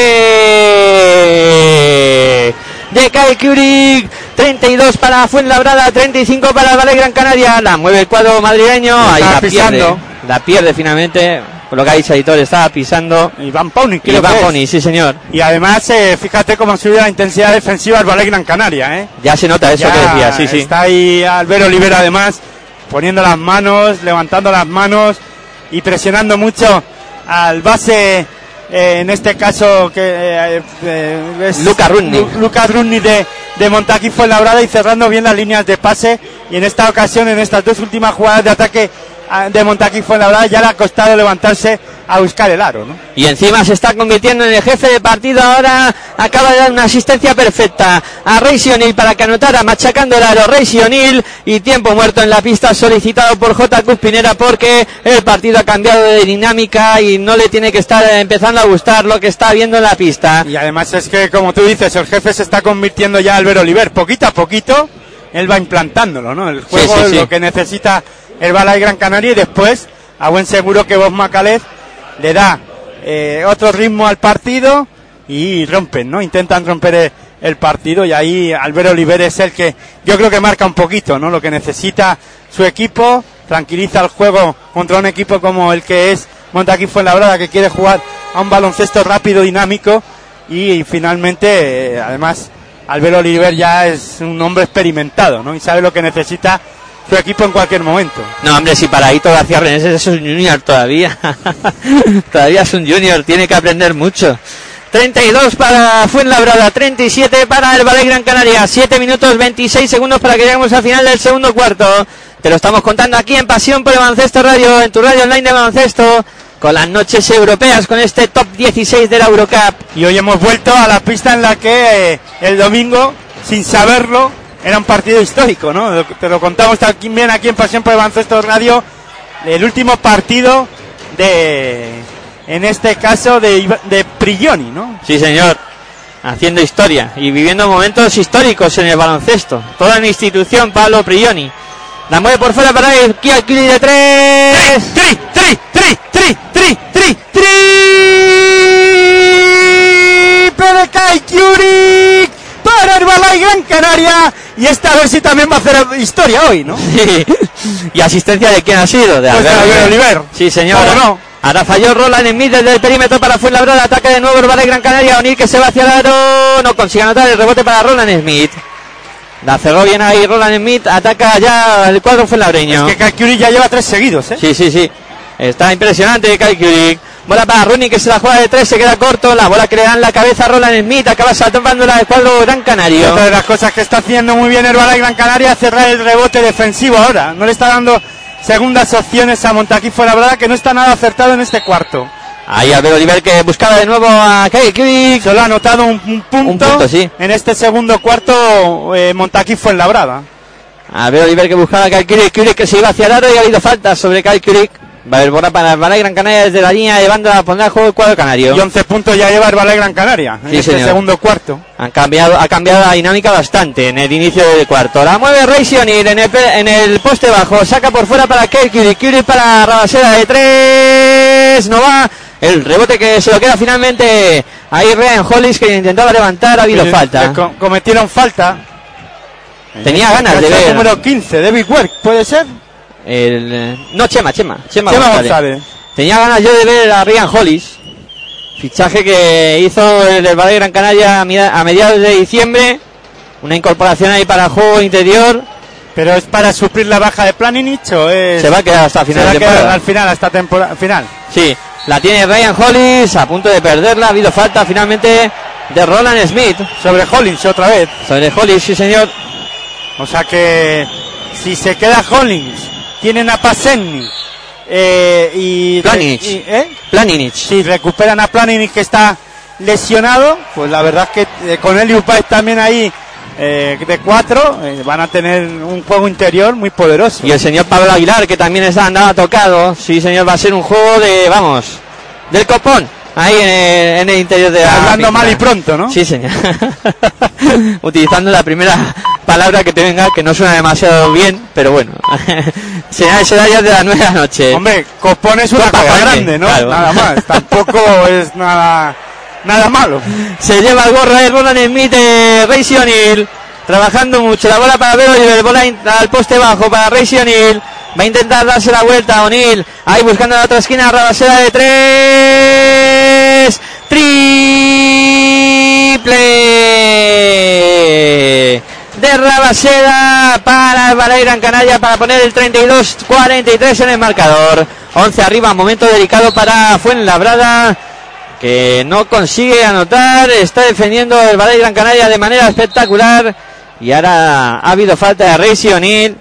de Kyle Kurik. 32 para Fuenlabrada, 35 para Valle Gran Canaria. La mueve el cuadro madrileño. Ahí la pierde. pisando. La pierde finalmente. Por lo que ha dicho Editor, estaba pisando. Iván Pauni, creo va que es. Pony, sí señor. Y además, eh, fíjate cómo ha subido la intensidad defensiva del Ballet Gran Canaria, ¿eh? Ya se nota eso Ya que decía, sí, sí. Está ahí Albert Olivera además poniendo las manos, levantando las manos y presionando mucho al base eh, en este caso que eh, eh, es Luca Runni. Luca Runni de, de Montaquí Fuenlabrada y cerrando bien las líneas de pase y en esta ocasión, en estas dos últimas jugadas de ataque de Montaquí Fuenlabrada ya le ha costado levantarse a buscar el aro, ¿no? Y encima se está convirtiendo en el jefe de partido. Ahora acaba de dar una asistencia perfecta a Reisi O'Neill para que anotara machacando el aro O'Neill. Y tiempo muerto en la pista solicitado por J. Cuspinera porque el partido ha cambiado de dinámica y no le tiene que estar empezando a gustar lo que está viendo en la pista. Y además es que, como tú dices, el jefe se está convirtiendo ya Albert Oliver. Poquito a poquito, él va implantándolo, ¿no? El juego sí. lo que necesita el Balay Gran Canaria y después, a buen seguro que Bob Macalez le da eh, otro ritmo al partido y rompen, ¿no? Intentan romper el, el partido y ahí Albert Oliver es el que yo creo que marca un poquito, ¿no? Lo que necesita su equipo, tranquiliza el juego contra un equipo como el que es Montaquí Fuenlabrada que quiere jugar a un baloncesto rápido, dinámico y, finalmente, eh, además, Albert Oliver ya es un hombre experimentado, ¿no? Y sabe lo que necesita su equipo en cualquier momento. No, hombre, si para Hito García Reneses es un junior todavía. todavía es un junior, tiene que aprender mucho. 32 para Fuenlabrada, 37 para el Valle Gran Canaria, 7 minutos 26 segundos para que lleguemos al final del segundo cuarto. Te lo estamos contando aquí en Pasión por el Baloncesto Radio, en tu radio online de baloncesto, con las noches europeas, con este top 16 de la Eurocup. Y hoy hemos vuelto a la pista en la que eh, el domingo, sin saberlo, era un partido histórico, ¿no? Te lo contamos también aquí en Pasión por el Baloncesto Radio, el último partido de, en este caso, de, de Prigioni, ¿no? Sí, señor. Haciendo historia y viviendo momentos históricos en el baloncesto. Toda una institución, Pablo Prigioni. La mueve por fuera para el Kia de tres. ¡Tri, tri, tri, tri, tri, tri, tri! ¡Pero Kai Kyuric! Para Herbalife Gran Canaria. Y esta vez sí también va a hacer historia hoy, ¿no? Sí. ¿Y asistencia de quién ha sido? De Pues de Albert Oliver. Sí, señor. ¿Cómo no? Ahora falló Roland Smith desde el perímetro para Fuenlabrada. Ataque de nuevo Herbalife Gran Canaria. O'Neill que se va hacia el aro. No consigue anotar el rebote para Roland Smith. La cerró bien ahí Roland Smith. Ataca ya el cuadro fuenlabreño. Es que Kyuric ya lleva tres seguidos, ¿eh? Sí, sí, sí. Está impresionante Kai Kurik. Bola para Rooney que se la juega de tres, se queda corto. La bola que le da en la cabeza a Roland Smith. Acaba saltando la del cuadro Gran Canario. Otra de las cosas que está haciendo muy bien Herbalife Gran Canaria es cerrar el rebote defensivo ahora. No le está dando segundas opciones a Montaquí Fuenlabrada que no está nada acertado en este cuarto. Ahí Albert Oliver que buscaba de nuevo a Kai Kurik. Solo ha anotado un, un punto, Un punto, sí. en este segundo cuarto eh, Montaquí Fuenlabrada. Albert Oliver que buscaba a Kai Kurik. Kurik que se iba hacia el aro y ha habido falta sobre Kai Kurik. Va a haber bola para el Balay Gran Canaria desde la línea de banda. Pondrá a juego el cuadro canario. Y 11 puntos ya lleva Herbalife Gran Canaria en este segundo cuarto. Han cambiado, ha cambiado la dinámica bastante en el inicio del cuarto. La mueve Ray O'Neill en el, en el poste bajo. Saca por fuera para Kerry Curry para Rabasera de tres. No va. El rebote que se lo queda finalmente ahí Ryan Hollis que intentaba levantar. Ha habido falta. co- cometieron falta. Tenía ganas de ver. número 15, David Work, ¿puede ser? El, no, Chema, Chema. Chema, Chema González. González. Tenía ganas yo de ver a Ryan Hollis. Fichaje que hizo el Valle Gran Canaria a mediados de diciembre. Una incorporación ahí para el juego interior. ¿Pero es para suplir la baja de Planinich o es...? Se va a quedar hasta Se final va de a quedar al final, hasta temporada final. Sí, la tiene Ryan Hollis, a punto de perderla. Ha habido falta finalmente de Roland Smith. Sobre Hollins otra vez. Sobre Hollis, sí señor. O sea que si se queda Hollins, tienen a Pasenni eh, y, Planinic. y- ¿eh? Planinich. si recuperan a Planinic que está lesionado, pues la verdad es que eh, con Elius Baez también ahí eh, de cuatro eh, van a tener un juego interior muy poderoso. Y el señor Pablo Aguilar, que también está andaba tocado. Sí, señor, va a ser un juego de, vamos, del copón. Ahí en el, en el interior de la Hablando mal y pronto, ¿no? Sí, señor. Utilizando la primera palabra que te venga, que no suena demasiado bien, pero bueno. Señales horarias de las nueve de la noche. Hombre, Copón es una Copa cosa grande, grande, ¿no? claro. Nada más. Tampoco es nada, nada malo. Se lleva el gorro de Roland Smith de Ray O'Neill. Trabajando mucho. La bola para Vero Oliver. Bola in- al poste bajo para Ray O'Neill. Va a intentar darse la vuelta a O'Neill. Ahí buscando la otra esquina. Rabasera de tres. Triple. De Rabaseda para Gran Canaria para poner el 32-43 en el marcador. 11 arriba, momento delicado para Fuenlabrada. que no consigue anotar, está defendiendo el Balay Gran Canaria de manera espectacular y ahora ha habido falta de Reisi O'Neill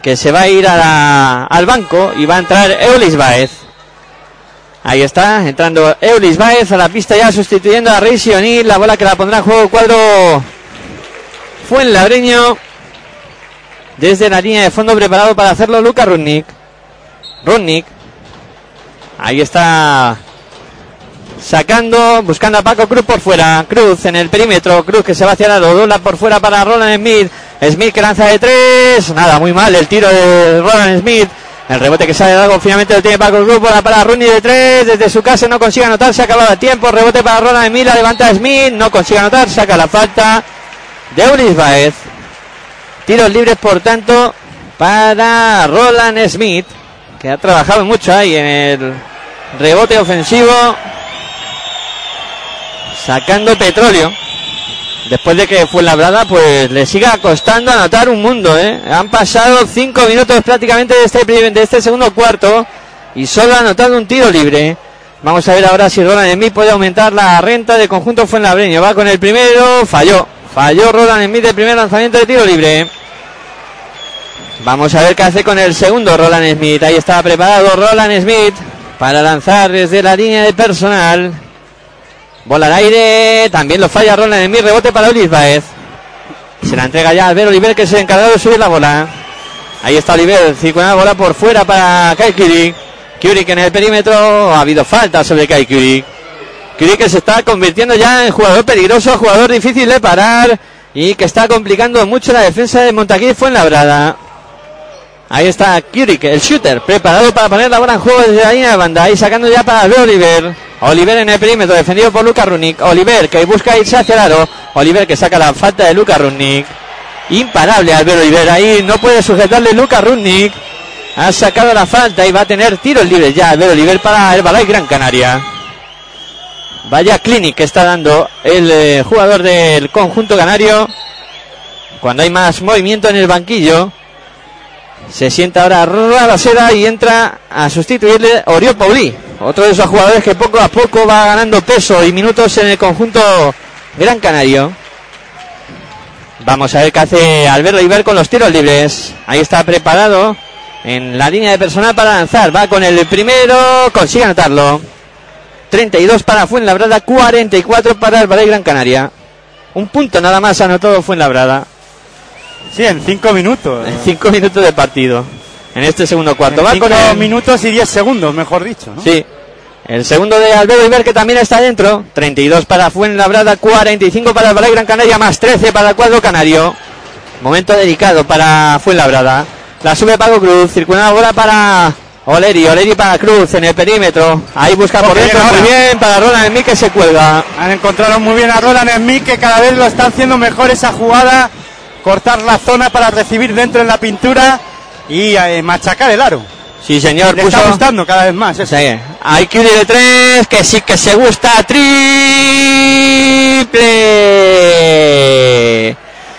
que se va a ir al banco y va a entrar Eulis Baez. Ahí está, entrando Eulis Baez a la pista ya sustituyendo a Reisi O'Neill, la bola que la pondrá en juego cuadro fue el labreño desde la línea de fondo preparado para hacerlo Luca Rudnik. Rudnik. Ahí está sacando, buscando a Paco Cruz por fuera. Cruz en el perímetro. Cruz que se va hacia la dobla por fuera para Roland Smith. Smith que lanza de tres. Nada, muy mal el tiro de Roland Smith. El rebote que sale de algo finalmente lo tiene Paco Cruz para, para de tres. Desde su casa no consigue anotar. Se acaba el tiempo. Rebote para Roland Smith. La levanta Smith. No consigue anotar. Saca la falta de Ulis Baez. Tiros libres, por tanto, para Roland Smith, que ha trabajado mucho ahí en el rebote ofensivo, sacando petróleo. Después de que fue labrada, pues le siga costando anotar un mundo. ¿eh? Han pasado cinco minutos prácticamente de este, de este segundo cuarto y solo ha anotado un tiro libre. Vamos a ver ahora si Roland Smith puede aumentar la renta de conjunto Fuenlabreño. Va con el primero, falló. Falló Roland Smith el primer lanzamiento de tiro libre. Vamos a ver qué hace con el segundo Roland Smith. Ahí está preparado Roland Smith para lanzar desde la línea de personal. Bola al aire. También lo falla Roland Smith. Rebote para Ulis Baez. Se la entrega ya Albert Oliver que se ha encargado de subir la bola. Ahí está Oliver. Circula bola por fuera para Kai. Kurik en el perímetro. Ha habido falta sobre Kai. Kurik que se está convirtiendo ya en jugador peligroso, jugador difícil de parar y que está complicando mucho la defensa de Montaquí Fuenlabrada. Ahí está Kurik, el shooter, preparado para poner la bola en juego desde la línea de banda. Ahí sacando ya para Oliver. Oliver en el perímetro, defendido por Luca Runik. Oliver que busca irse hacia el aro. Oliver que saca la falta de Luca Runik. Imparable Albert Oliver. Ahí no puede sujetarle Luca Runik. Ha sacado la falta y va a tener tiros libres ya Albert Oliver para el Balay Gran Canaria. Vaya clinic que está dando el eh, jugador del conjunto canario. Cuando hay más movimiento en el banquillo. Se sienta ahora la Seda y entra a sustituirle Oriol Pauli. Otro de esos jugadores que poco a poco va ganando peso y minutos en el conjunto Gran Canario. Vamos a ver qué hace Alberto Iber con los tiros libres. Ahí está preparado en la línea de personal para lanzar. Va con el primero, consigue anotarlo. 32 para Fuenlabrada, 44 para el Valle Gran Canaria. Un punto nada más anotado Fuenlabrada. Sí, en 5 minutos. En 5 minutos de partido. En este segundo cuarto. Va con el... minutos y 10 segundos, mejor dicho. ¿no? Sí. El segundo de Alberto Iber que también está dentro. 32 para Fuenlabrada, 45 para el Valle Gran Canaria, más 13 para el cuadro canario. Momento delicado para Fuenlabrada. La sube Pago Cruz, circula la bola para Oleri, Oleri para Cruz en el perímetro. Ahí busca por dentro, muy bien para Roland Smith que se cuelga. Han encontrado muy bien a Roland Smith que cada vez lo está haciendo mejor esa jugada. Cortar la zona para recibir dentro en la pintura y eh, machacar el aro. Sí, señor. Le está gustando cada vez más. Sí. Hay que de tres, que sí que se gusta. Triple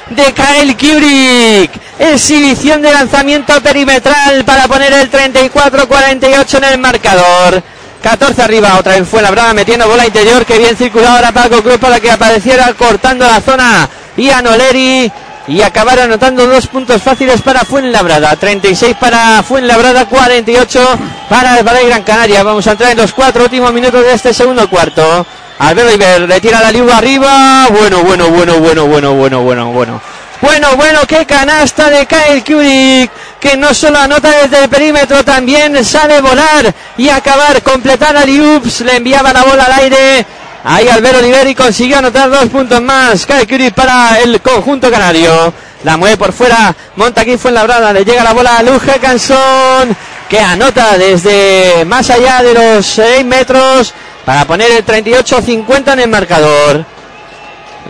de Kyle Kubrick. Exhibición de lanzamiento perimetral para poner el 34-48 en el marcador. 14 arriba, otra vez fue la brava metiendo bola interior que bien circulado ahora Paco Cruz para que apareciera cortando la zona Ian Oleri y acabar anotando dos puntos fáciles para Fuenlabrada. 36 para Fuenlabrada, 48 para el Valle Gran Canaria. Vamos a entrar en los cuatro últimos minutos de este segundo cuarto. Alberto Iber le tira la liga arriba. Bueno, bueno, bueno, bueno, bueno, bueno, bueno, bueno. Bueno, bueno, qué canasta de Kyle Kurik, que no solo anota desde el perímetro, también sale volar y acabar, completar a Liups, le enviaba la bola al aire. Ahí Alberto Oliveri consiguió anotar dos puntos más. Kyle Kurik para el conjunto canario. La mueve por fuera. Monta aquí fue en la brada. Le llega la bola a Luge Cansón. Que anota desde más allá de los 6 metros. Para poner el 38-50 en el marcador.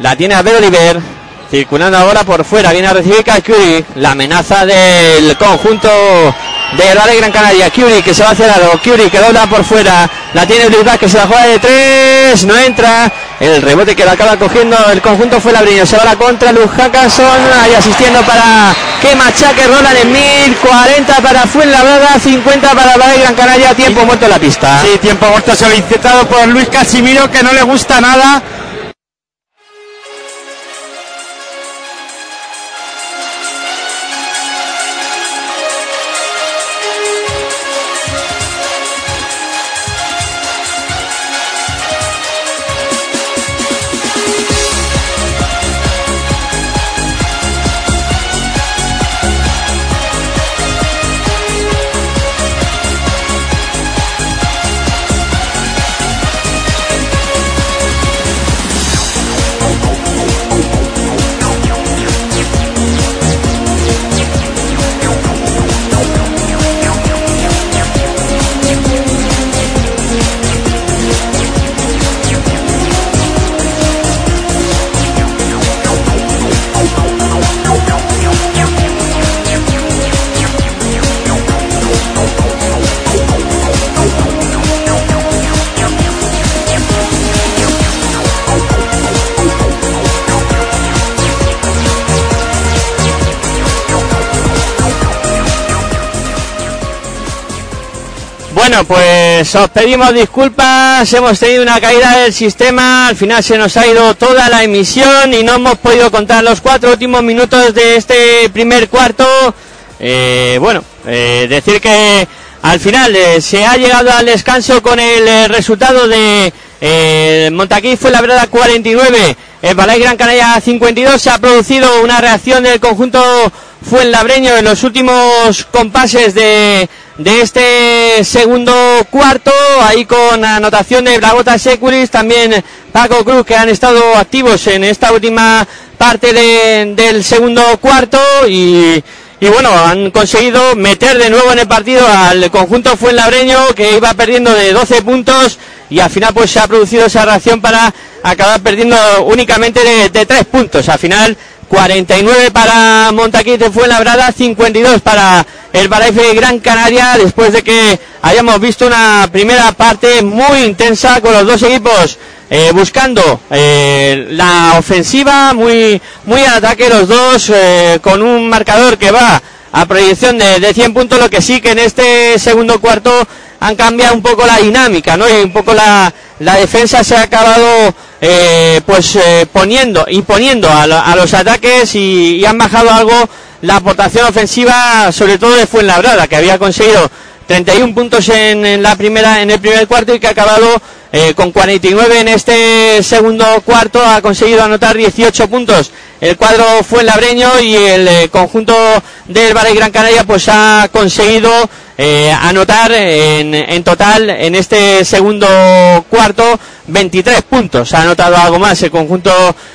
La tiene Alberto Oliver. Circulando ahora por fuera. Viene a recibir Kakuri. La amenaza del conjunto de Vale Gran Canaria. Curie que se va hacia el lado. Curie que dobla por fuera. La tiene Luis que se la juega de tres. No entra. El rebote que la acaba cogiendo el conjunto fue Labrillo. Se va la contra. Luz Hackason ahí asistiendo para que machaque Roland en mil. 40 para Fuenlabrada. 50 para Vale Gran Canaria. Tiempo muerto en la pista. Sí, tiempo muerto solicitado por Luis Casimiro que no le gusta nada Bueno, pues os pedimos disculpas, hemos tenido una caída del sistema, al final se nos ha ido toda la emisión y no hemos podido contar los cuatro últimos minutos de este primer cuarto. Eh, bueno, eh, decir que al final eh, se ha llegado al descanso con el resultado de Montaquí fue la verdad 49, el Balay Gran Canaria 52, se ha producido una reacción del conjunto Fuenlabreño en los últimos compases de de este segundo cuarto, ahí con anotación de Bravota Securis, también Paco Cruz, que han estado activos en esta última parte del segundo cuarto y, y bueno, han conseguido meter de nuevo en el partido al conjunto Fuenlabreño, que iba perdiendo de 12 puntos y al final pues se ha producido esa reacción para acabar perdiendo únicamente de, de 3 puntos. Al final 49 para Montaquí de Fuenlabrada, 52 para el Balaife Gran Canaria, después de que hayamos visto una primera parte muy intensa con los dos equipos eh, buscando eh, la ofensiva, muy, muy ataque los dos, eh, con un marcador que va a proyección de, de 100 puntos, lo que sí que en este segundo cuarto han cambiado un poco la dinámica, ¿no? Y un poco la, la defensa se ha acabado eh, pues eh, poniendo, imponiendo a, a los ataques y, y, han bajado algo la aportación ofensiva, sobre todo de Fuenlabrada, que había conseguido 31 puntos en, la primera, en el primer cuarto y que ha acabado eh, con 49 en este segundo cuarto, ha conseguido anotar 18 puntos. El cuadro fue labreño y el eh, conjunto del Valle Gran Canaria pues ha conseguido eh, anotar en, en, total en este segundo cuarto 23 puntos. Ha anotado algo más el conjunto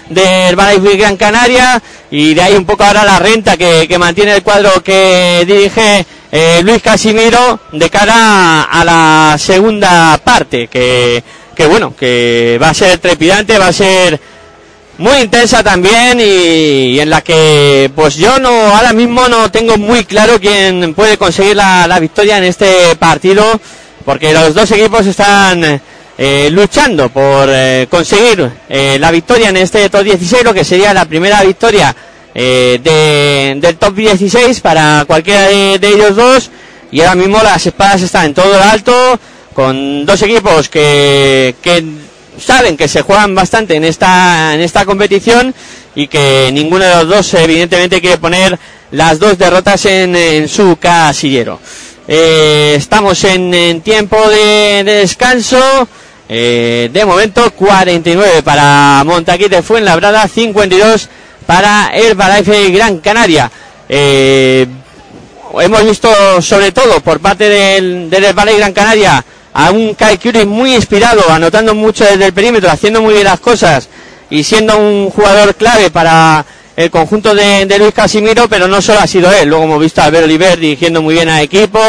del Valle Gran Canaria y de ahí un poco ahora la renta que, que mantiene el cuadro que dirige eh, Luis Casimiro de cara a la segunda parte que, que bueno que va a ser trepidante va a ser muy intensa también y, y, en la que pues yo no ahora mismo no tengo muy claro quién puede conseguir la, la victoria en este partido porque los dos equipos están eh, luchando por eh, conseguir eh, la victoria en este top 16 lo que sería la primera victoria de, del top 16 para cualquiera de, ellos dos y ahora mismo las espadas están en todo el alto con dos equipos que, que saben que se juegan bastante en esta, en esta competición y que ninguno de los dos evidentemente quiere poner las dos derrotas en, su casillero. Estamos en, tiempo de descanso. Eh, de momento 49 para Montaquite Fuenlabrada, 52 para el Balaife Gran Canaria. Eh, hemos visto sobre todo por parte del, del Balaife Gran Canaria a un Kai Curie muy inspirado, anotando mucho desde el perímetro, haciendo muy bien las cosas y siendo un jugador clave para el conjunto de, Luis Casimiro, pero no solo ha sido él, luego hemos visto a Albert Oliver dirigiendo muy bien al equipo,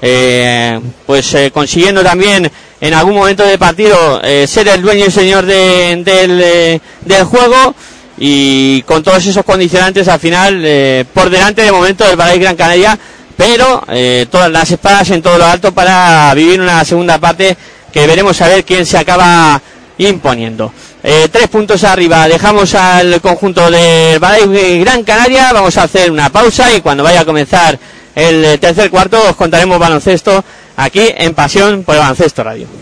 eh, pues consiguiendo también en algún momento del partido eh, ser el dueño y señor de, del, eh, del juego y con todos esos condicionantes al final eh, por delante de momento del Balay Gran Canaria pero eh, todas las espadas en todo lo alto para vivir una segunda parte que veremos a ver quién se acaba imponiendo. Eh, tres puntos arriba, dejamos al conjunto del Balay Gran Canaria, vamos a hacer una pausa y cuando vaya a comenzar el tercer cuarto os contaremos baloncesto aquí en Pasión por el Baloncesto Radio.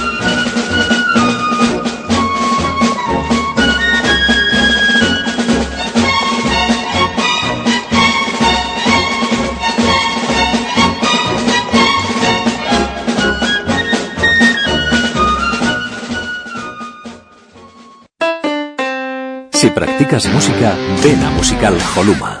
practicas música, ven a Musical Holuma.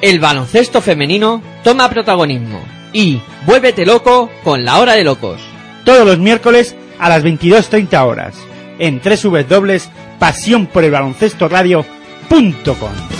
El baloncesto femenino toma protagonismo y vuélvete loco con la hora de locos. Todos los miércoles a las 22.30 horas en www.pasionporelbaloncestoradio.com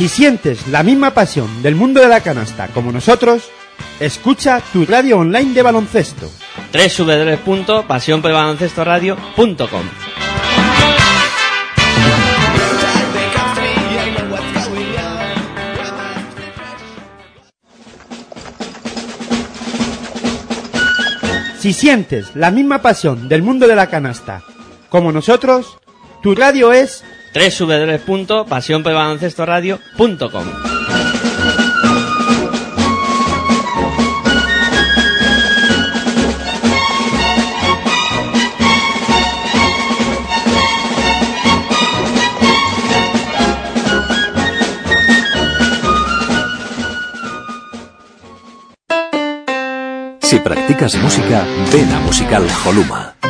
Si sientes la misma pasión del mundo de la canasta como nosotros, escucha tu radio online de baloncesto. www.pasionporelbaloncestoradio.com Si sientes la misma pasión del mundo de la canasta como nosotros, tu radio es www.pasionporelbaloncestoradio.com Si practicas música, ven a Musical Holuma.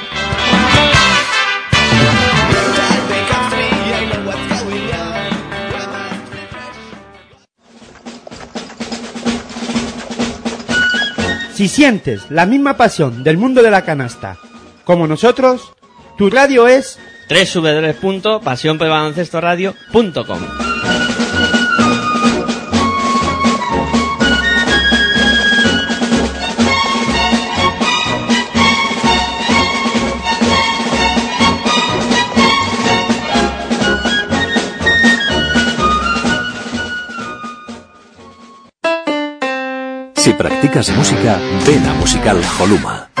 Si sientes la misma pasión del mundo de la canasta como nosotros, tu radio es www.pasionporelbaloncestoradio.com practicas música, ven a Musical Holuma.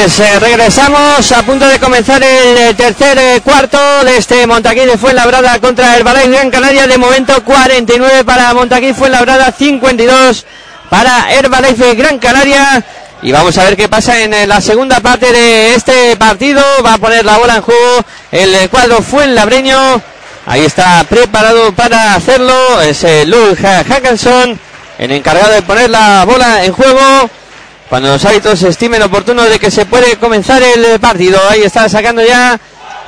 Pues eh, regresamos a punto de comenzar el eh, tercer eh, cuarto de este Montaquí de Fuenlabrada contra el Balay Gran Canaria. De momento 49 para Montaquí Fuenlabrada, 52 para Herbalife Gran Canaria. Y vamos a ver qué pasa en eh, la segunda parte de este partido. Va a poner la bola en juego el eh, cuadro Fuenlabreño. Ahí está preparado para hacerlo. Es Luz Hackanson, el encargado de poner la bola en juego. Cuando los árbitros estimen oportuno de que se puede comenzar el partido. Ahí está sacando ya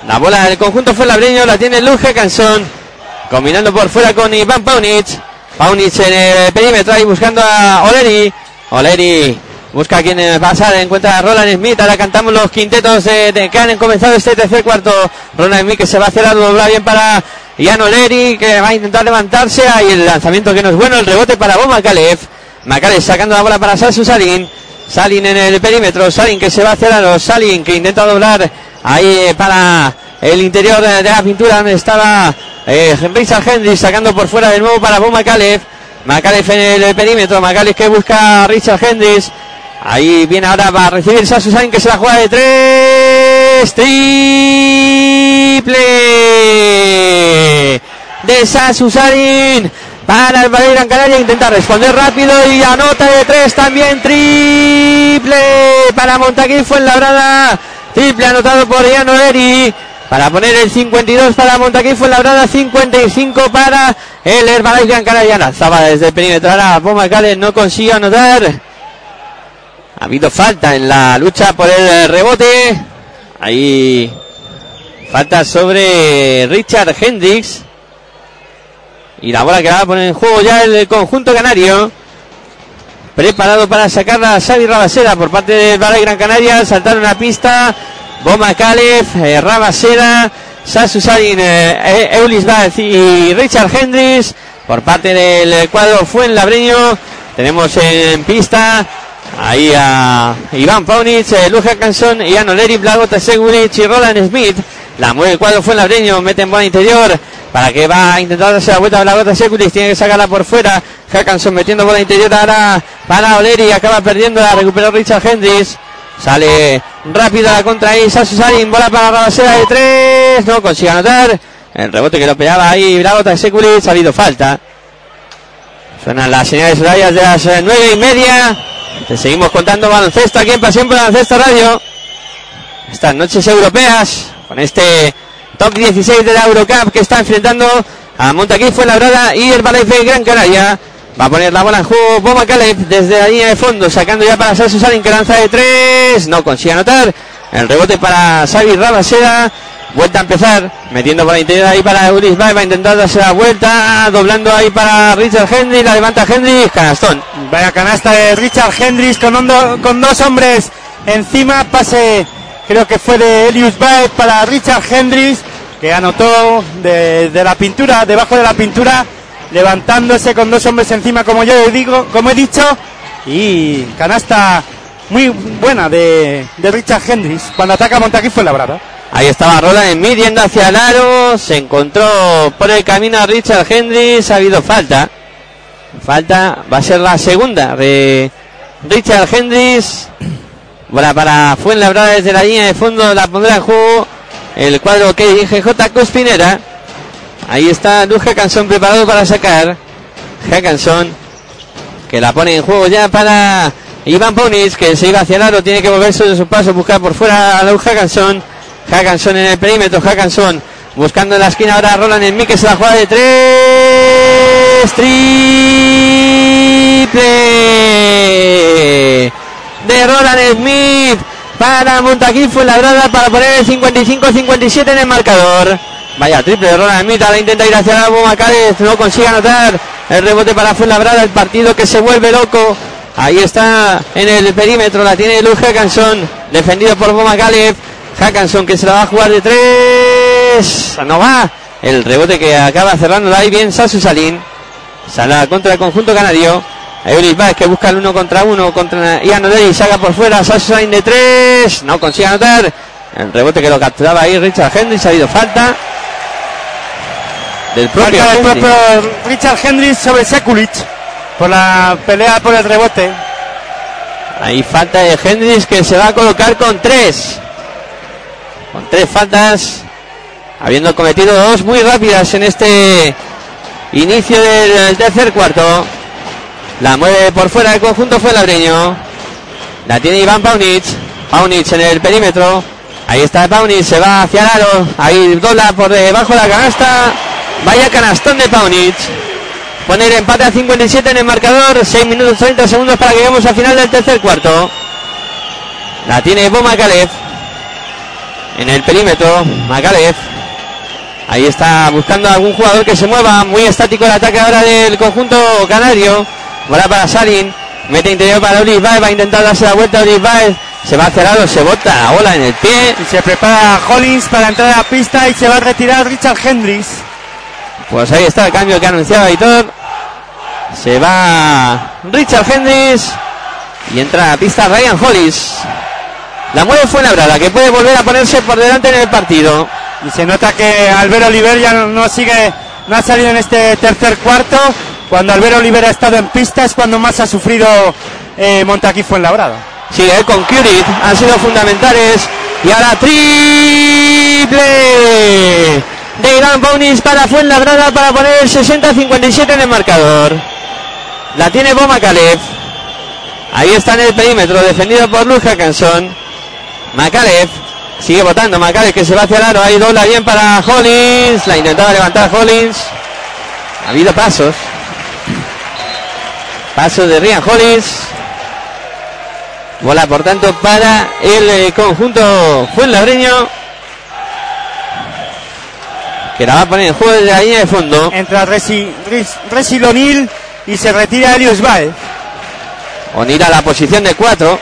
la bola del conjunto Fuenlabreño. La tiene Luz Hackanson. Combinando por fuera con Iván Paunic. Paunic en el perímetro ahí buscando a Oleri. Oleri busca a quien pasar. Encuentra a Roland Smith. Ahora cantamos los quintetos eh, de, que han comenzado este tercer cuarto. Roland Smith que se va a hacer dobla bien para Ian Oleri que va a intentar levantarse. Ahí el lanzamiento que no es bueno. El rebote para Bo Macalev. Macalev sacando la bola para Sasu Salin. Salin en el perímetro. Salin que se va a hacer a los Salin que intenta doblar ahí eh, para el interior de, la pintura donde estaba eh, Richard Henry sacando por fuera de nuevo para Bo Macalev. Macalev en el perímetro. Macalev que busca a Richard Hendricks. Ahí viene ahora va a recibir Sasu Salin que se la juega de tres. Triple de Sasu Salin para el Gran Canaria. Intenta responder rápido y anota de tres también. Triple para Montaquí Fuenlabrada. Triple anotado por Ian Oleri. Para poner el 52 para Montaquí Fuenlabrada. 55 para el Herbalife Gran Canaria. Lanzaba desde el perímetro. Ahora Poma Cales no consigue anotar. Ha habido falta en la lucha por el rebote. Ahí falta sobre Richard Hendricks. Y la bola que va a poner en juego ya el conjunto canario. Preparado para sacarla a Xavi Rabasera por parte del Balay Gran Canaria. Saltaron la pista. Boma Calef, eh, Rabasera, Sasu Salin, eh, Eulis Baz y Richard Hendricks. Por parte del cuadro Fuenlabreño. Tenemos en pista ahí a Iván Paunic, eh, Luja Canson, Ian Oleri, Blagota Seguric y Roland Smith. La mueve el cuadro Fuenlabreño, mete en bola interior para que va a intentar darse la vuelta a la gota Seculis, tiene que sacarla por fuera. Hackanson metiendo bola interior ahora para Oleri, acaba perdiendo, la recuperó Richard Hendricks. Sale rápida la contra ahí, Sasu Salin, bola para Rabasera de tres, no consigue anotar. El rebote que lo pegaba ahí, Blagota Seculis, ha habido falta. Suenan las señales horarias de las eh, nueve y media. Seguimos contando baloncesto aquí en Pasión por Baloncesto Radio. Estas noches europeas, con este top 16 de la Eurocup que está enfrentando a Montaquí Fuenlabrada y el Balaife Gran Canaria. Va a poner la bola en juego Boma Caleb desde la línea de fondo, sacando ya para Sasu Salin que lanza de tres. No consigue anotar. El rebote para Xavi Rabaseda. Vuelta a empezar, metiendo por la interior ahí para Ulis va a intentar darse la vuelta, doblando ahí para Richard Henry, la levanta Henry, canastón. Vaya canasta de Richard Hendricks con, con dos hombres encima. Pase, creo que fue de Elius Baez para Richard Hendricks, que anotó de, la pintura, debajo de la pintura, levantándose con dos hombres encima, como yo digo, como he dicho. Y canasta muy buena de, Richard Hendricks cuando ataca a Montaquí fue labrada. Ahí estaba Roland Smith yendo hacia el aro, se encontró por el camino a Richard Hendricks, ha habido falta. Falta, va a ser la segunda de Richard Hendricks. Bola para Fuenlabrada desde la línea de fondo, la pondrá en juego el cuadro que dirige J. Cuspinera. Ahí está Luz Hackanson preparado para sacar. Hackanson que la pone en juego ya para Iván Ponis, que se iba hacia el aro, tiene que volverse de su paso, buscar por fuera a Luz Hackanson. Hackanson en el perímetro, Hackanson buscando en la esquina ahora Roland Smith que se la juega de tres. Triple de Roland Smith para Montaquí Fuenlabrada para poner el 55-57 en el marcador. Vaya triple de Roland Smith, ahora intenta ir hacia la bomba Cádiz, no consigue anotar el rebote para Fuenlabrada, el partido que se vuelve loco. Ahí está en el perímetro, la tiene Luz Hackanson, defendido por Boma Caleb. Hackanson que se la va a jugar de tres. No va. El rebote que acaba cerrando ahí bien Sasu Salin. Sala contra el conjunto canario. Euris Baez que busca el uno contra uno contra Ian O'Leary, saca por fuera, Salin de tres. No consigue anotar. El rebote que lo capturaba ahí Richard Henry, ha habido falta. Del propio Marca del propio Richard Hendricks sobre Sekulic por la pelea por el rebote. Ahí falta de Hendrix que se va a colocar con tres. Con tres faltas. Habiendo cometido dos muy rápidas en este inicio del tercer cuarto. La mueve por fuera el conjunto fue labreño. La tiene Iván Paunic. Paunic en el perímetro. Ahí está Paunic, se va hacia el. Ahí dobla por debajo de la canasta. Vaya canastón de Paunic. Pone el empate a 57 en el marcador. 6 minutos 30 segundos para que lleguemos al final del tercer cuarto. La tiene Bo Macalev. En el perímetro. Macalev. Ahí está buscando algún jugador que se mueva. Muy estático el ataque ahora del conjunto canario. Bola para Salin. Mete interior para Ulis Va a intentar darse la vuelta a Ulis Se va a cerrar se bota la bola en el pie. Y se prepara Hollins para entrar a la pista y se va a retirar Richard Hendricks. Pues ahí está el cambio que anunciaba Aitor. Se va Richard Hendricks y entra a la pista Ryan Hollis. La mueve fue la que puede volver a ponerse por delante en el partido. Y se nota que Albert Oliver ya no, sigue, no ha salido en este tercer cuarto. Cuando Albert Oliver ha estado en pista es cuando más ha sufrido eh, Montaquí Fuenlabrada. Sí, él con Curie han sido fundamentales. Y ahora triple de Irán Bonis para Fuenlabrada para poner el 60-57 en el marcador. La tiene Boma Caleb. Ahí está en el perímetro, defendido por Luz Hackanson. Macalev sigue votando. Macalev que se va hacia el aro. Ahí dobla bien para Hollins. La intentaba levantar Hollins. Ha habido pasos. Paso de Rian Hollins. Bola por tanto para el eh, conjunto Fuenlabreño. Que la va a poner en juego desde la línea de fondo. Entra Resi, Resi Lonil y se retira Elios Baez. Onir a la posición de 4.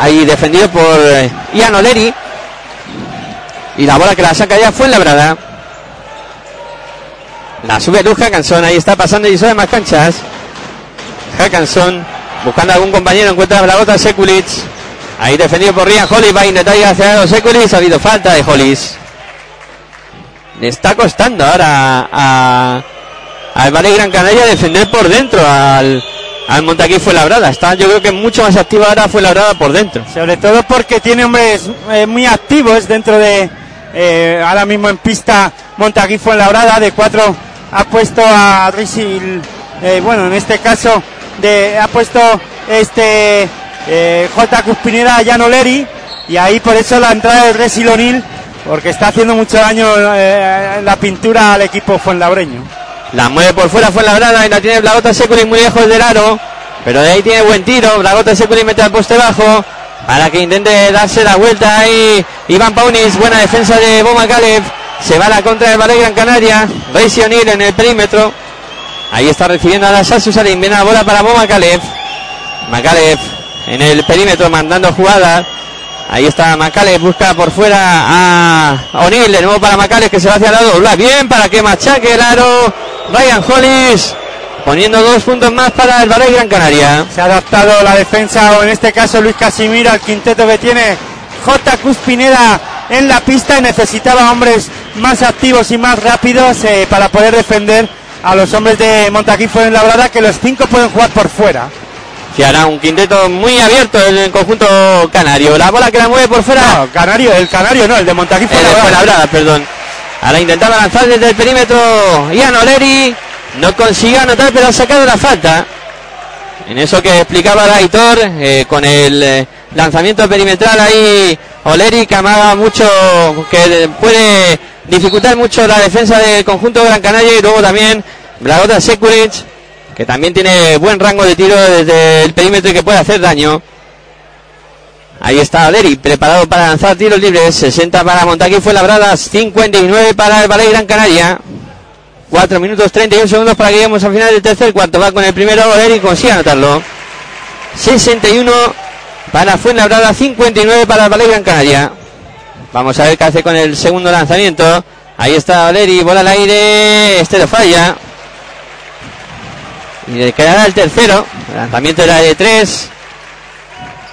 Ahí defendido por eh, Ian Oleri. Y la bola que la saca ya fue labrada. La sube Luz Hackanson. Ahí está pasando y sube más canchas. Hackanson buscando algún compañero. Encuentra la gota Sekulic. Ahí defendido por Rian Hollis. Va a intentar ir hacia Sekulic. Ha habido falta de Hollis. Le está costando ahora a, al Valle Gran Canaria defender por dentro al, al Montaquí fue labrada. Está yo creo que mucho más activa ahora fue labrada por dentro. Sobre todo porque tiene hombres eh, muy activos dentro de eh, ahora mismo en pista Montaquí fue labrada. De cuatro ha puesto a Risil, eh, bueno en este caso de, ha puesto este J. Cuspinera a Jan Leri y ahí por eso la entrada de Risil O'Neill porque está haciendo mucho daño la pintura al equipo fuenlabreño. La mueve por fuera, fue labrada y la tiene Blagota Seculi muy lejos del aro. Pero de ahí tiene buen tiro. Blagota Seculi mete al poste bajo. Para que intente darse la vuelta ahí. Iván Paunis, buena defensa de Boma Caleb. Se va a la contra del Valle Gran Canaria. Reisi O'Neill en el perímetro. Ahí está recibiendo a Sasu Viene la bola para Boma Caleb. Macalev en el perímetro mandando jugadas. Ahí está Macales, busca por fuera a O'Neill, de nuevo para Macales que se va hacia el lado. Bien para que machaque el aro. Ryan Hollis poniendo dos puntos más para el Valle Gran Canaria. Se ha adaptado la defensa, o en este caso Luis Casimiro, al quinteto que tiene J. Cuspineda en la pista necesitaba hombres más activos y más rápidos eh, para poder defender a los hombres de Montaquí la verdad que los cinco pueden jugar por fuera que hará un quinteto muy abierto en el conjunto canario. La bola que la mueve por fuera. No, canario, el canario no, el de Montaquí fue la brada, perdón. Ahora intentaba lanzar desde el perímetro Ian Oleri. No consiguió anotar, pero ha sacado la falta. En eso que explicaba Gaitor, eh, con el eh, lanzamiento perimetral ahí, Oleri que amaga mucho, que puede dificultar mucho la defensa del conjunto Gran Canaria y luego también Blagota Sekulic que también tiene buen rango de tiro desde el perímetro y que puede hacer daño. Ahí está Oleri, preparado para lanzar tiros libres. 60 para Montaquí fue labradas, 59 para el Valle Gran Canaria. 4 minutos 31 segundos para que lleguemos al final del tercer cuarto. Va con el primero Oleri, consigue anotarlo. 61 para Fuenlabrada, 59 para Valle Gran Canaria. Vamos a ver qué hace con el segundo lanzamiento. Ahí está Oleri, bola al aire. Este lo falla. Y le quedará el tercero. El lanzamiento era de tres.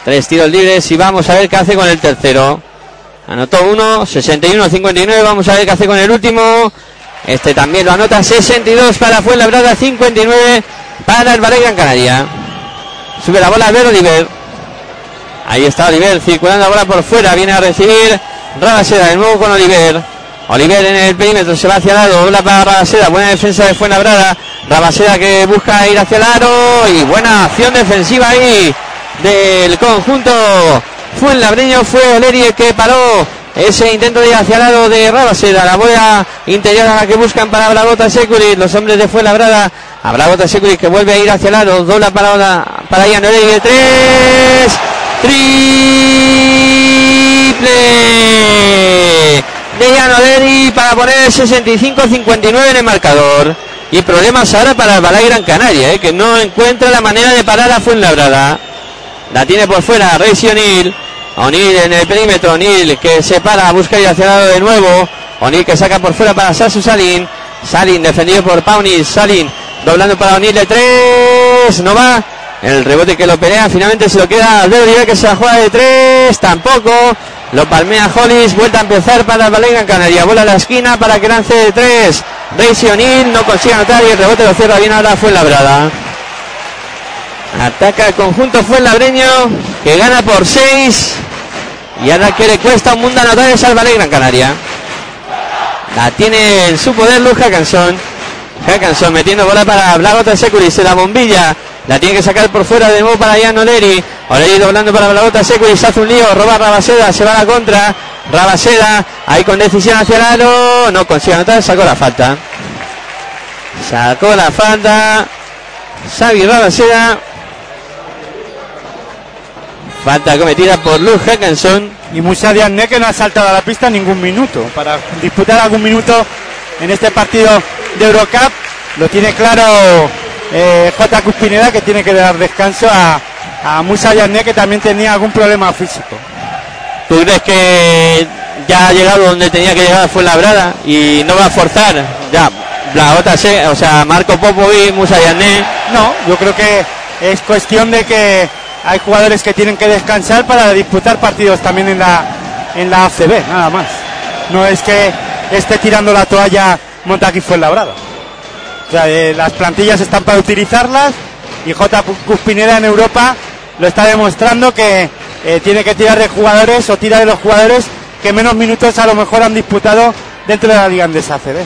Tres tiros libres y vamos a ver qué hace con el tercero. Anotó uno, 61-59. Vamos a ver qué hace con el último. Este también lo anota 62 para Fuenlabrada, 59 para el Valle Gran Canaria. Sube la bola Albert Oliver. Ahí está Oliver circulando la bola por fuera. Viene a recibir Rabaseda de nuevo con Oliver. Oliver en el perímetro se va hacia el lado. Bola para Rabaseda. Buena defensa de Fuenlabrada. Rabaseda que busca ir hacia el aro. Y buena acción defensiva ahí del conjunto Fuenlabreño. Fue Oleri el que paró ese intento de ir hacia el lado de Rabaseda. La bola interior a la que buscan para Bravota Securi. Los hombres de Fuenlabrada. A Bravota Securi que vuelve a ir hacia el lado. Dobla para, para Ian Oleri de tres. Triple de Ian Oleri para poner el 65-59 en el marcador. Y problemas ahora para Balay Gran Canaria, eh, que no encuentra la manera de parar a Fuenlabrada. La tiene por fuera Reisi O'Neill. O'Neill en el perímetro. O'Neill que se para, busca ir hacia lado de nuevo. O'Neill que saca por fuera para Sasu Salin. Salin defendido por Paunis. Salin doblando para O'Neill de tres. No va. El rebote que lo pelea. Finalmente se lo queda Alberto Oliver que se la juega de tres. Tampoco. Lo palmea Hollis. Vuelta a empezar para el Valega Canaria. Bola a la esquina para que lance de tres. Reisi O'Neill no consigue anotar y el rebote lo cierra bien ahora fue labrada. Ataca el conjunto Fuenlabreño que gana por 6. Y ahora que le cuesta un mundo anotar es al Gran Canaria. La tiene en su poder Luz Hackanson. Hackanson metiendo bola para Blagota Securis en la bombilla. La tiene que sacar por fuera de nuevo para Jan Oleri. Oleri doblando para Blagota Securis. Hace un lío. Roba Rabaseda. Se va a la contra. Rabaseda. Ahí con decisión hacia el aro. No consigue anotar. Sacó la falta. Sacó la falta. Xavi Rabaseda. Falta cometida por Luz Hackenson. Y Musa Diagne que no ha saltado a la pista ningún minuto. Para disputar algún minuto en este partido de Eurocup. Lo tiene claro eh, J. Cuspineda que tiene que dar descanso a, a Musa Diagne que también tenía algún problema físico. ¿Tú crees que ya ha llegado donde tenía que llegar fue labrada y no va a forzar? Ya, la otra se, o sea, Marco Popovic, Musa Diagne. No, yo creo que es cuestión de que hay jugadores que tienen que descansar para disputar partidos también en la en la ACB, nada más. No es que esté tirando la toalla Montaquí Fuenlabrada. Eh, las plantillas están para utilizarlas y J. Cuspinera en Europa lo está demostrando que eh, tiene que tirar de jugadores o tira de los jugadores que menos minutos a lo mejor han disputado dentro de la Liga Andesa ACB.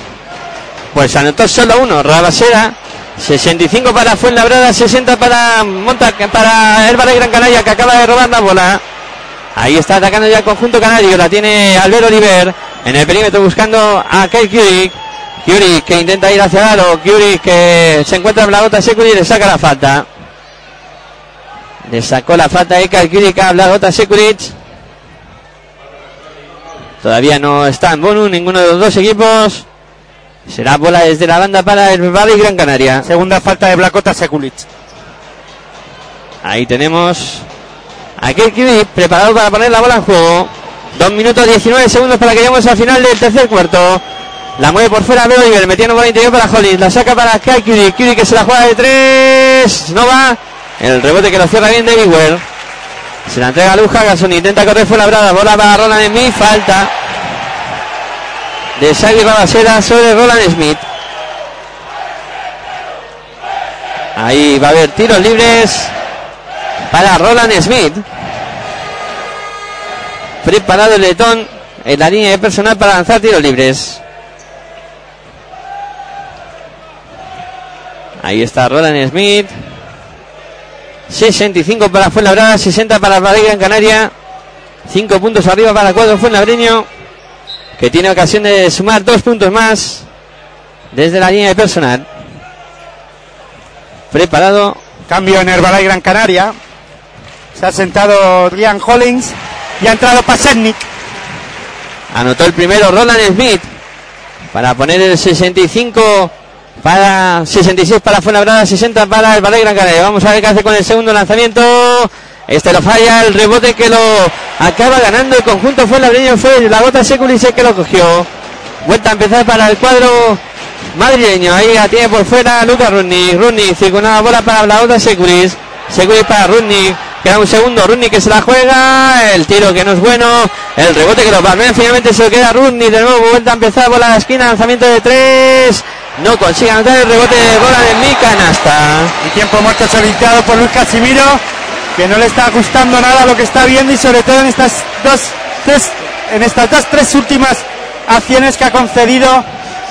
Pues anotó solo uno, Rabasera. 65 para Fuenlabrada, 60 para Monta, para Gran Canaria que acaba de robar la bola. Ahí está atacando ya el conjunto canario, la tiene Albert Oliver en el perímetro buscando a Kyle Kurik. Kurik que intenta ir hacia el aro, que se encuentra en la gota y le saca la falta. Le sacó la falta de Kyle Kurik a Blagota Sekuric. Todavía no está en bonus ninguno de los dos equipos. Será bola desde la banda para el Valle Gran Canaria. Segunda falta de Blacota Sekulic. Ahí tenemos a Kirkiri preparado para poner la bola en juego. Dos minutos 19 segundos para que lleguemos al final del tercer cuarto. La mueve por fuera Beuliger, metiendo bola interior para Hollis. La saca para Kiri. Kiri que se la juega de tres. No va. El rebote que lo cierra bien David Ware. Se la entrega a Luz Hagason. Intenta correr fuera brada. Bola para Roland Smith. Falta de Xavi Rabasera sobre Roland Smith. Ahí va a haber tiros libres para Roland Smith. Preparado el letón en la línea de personal para lanzar tiros libres. Ahí está Roland Smith. 65 para Fuenlabrada, 60 para Valeria en Canaria. 5 puntos arriba para cuadro Fuenlabreño. Que tiene ocasión de sumar dos puntos más desde la línea de personal. Preparado. Cambio en Herbalay Gran Canaria. Se ha sentado Ryan Hollins y ha entrado Pasetnik. Anotó el primero Roland Smith para poner el 65 para 66 para Fuenlabrada, 60 para el Valle Gran Canaria. Vamos a ver qué hace con el segundo lanzamiento. Este lo falla, el rebote que lo acaba ganando el conjunto Fuenlabreño fue la gota Seculis el que lo cogió. Vuelta a empezar para el cuadro madrileño. Ahí la tiene por fuera Lucas Runni. Runni circunada bola para la gota Seculis. Seculis para Runni. Queda un segundo, Runni que se la juega, el tiro que no es bueno, el rebote que lo palmea, finalmente se lo queda Runni, de nuevo vuelta a empezar, bola la esquina, lanzamiento de tres, no consigue anotar el rebote de bola de mi canasta. Y tiempo muerto solicitado por Luis Casimiro, que no le está gustando nada lo que está viendo y sobre todo en estas dos, tres, en estas dos, tres últimas acciones que ha concedido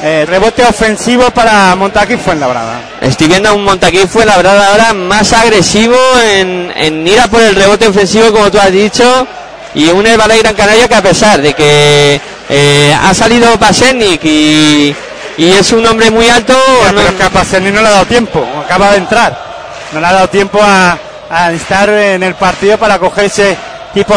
eh, rebote ofensivo para Montaquí Fuenlabrada. Estoy viendo a un Montaquí Fuenlabrada ahora más agresivo en, en ir a por el rebote ofensivo, como tú has dicho, y un Herbalife Gran Canaria que a pesar de que eh, ha salido Pasernik y, y es un hombre muy alto, Ya, no- pero Paserni no le ha dado tiempo, acaba de entrar. No le ha dado tiempo a, a estar en el partido para coger ese tipo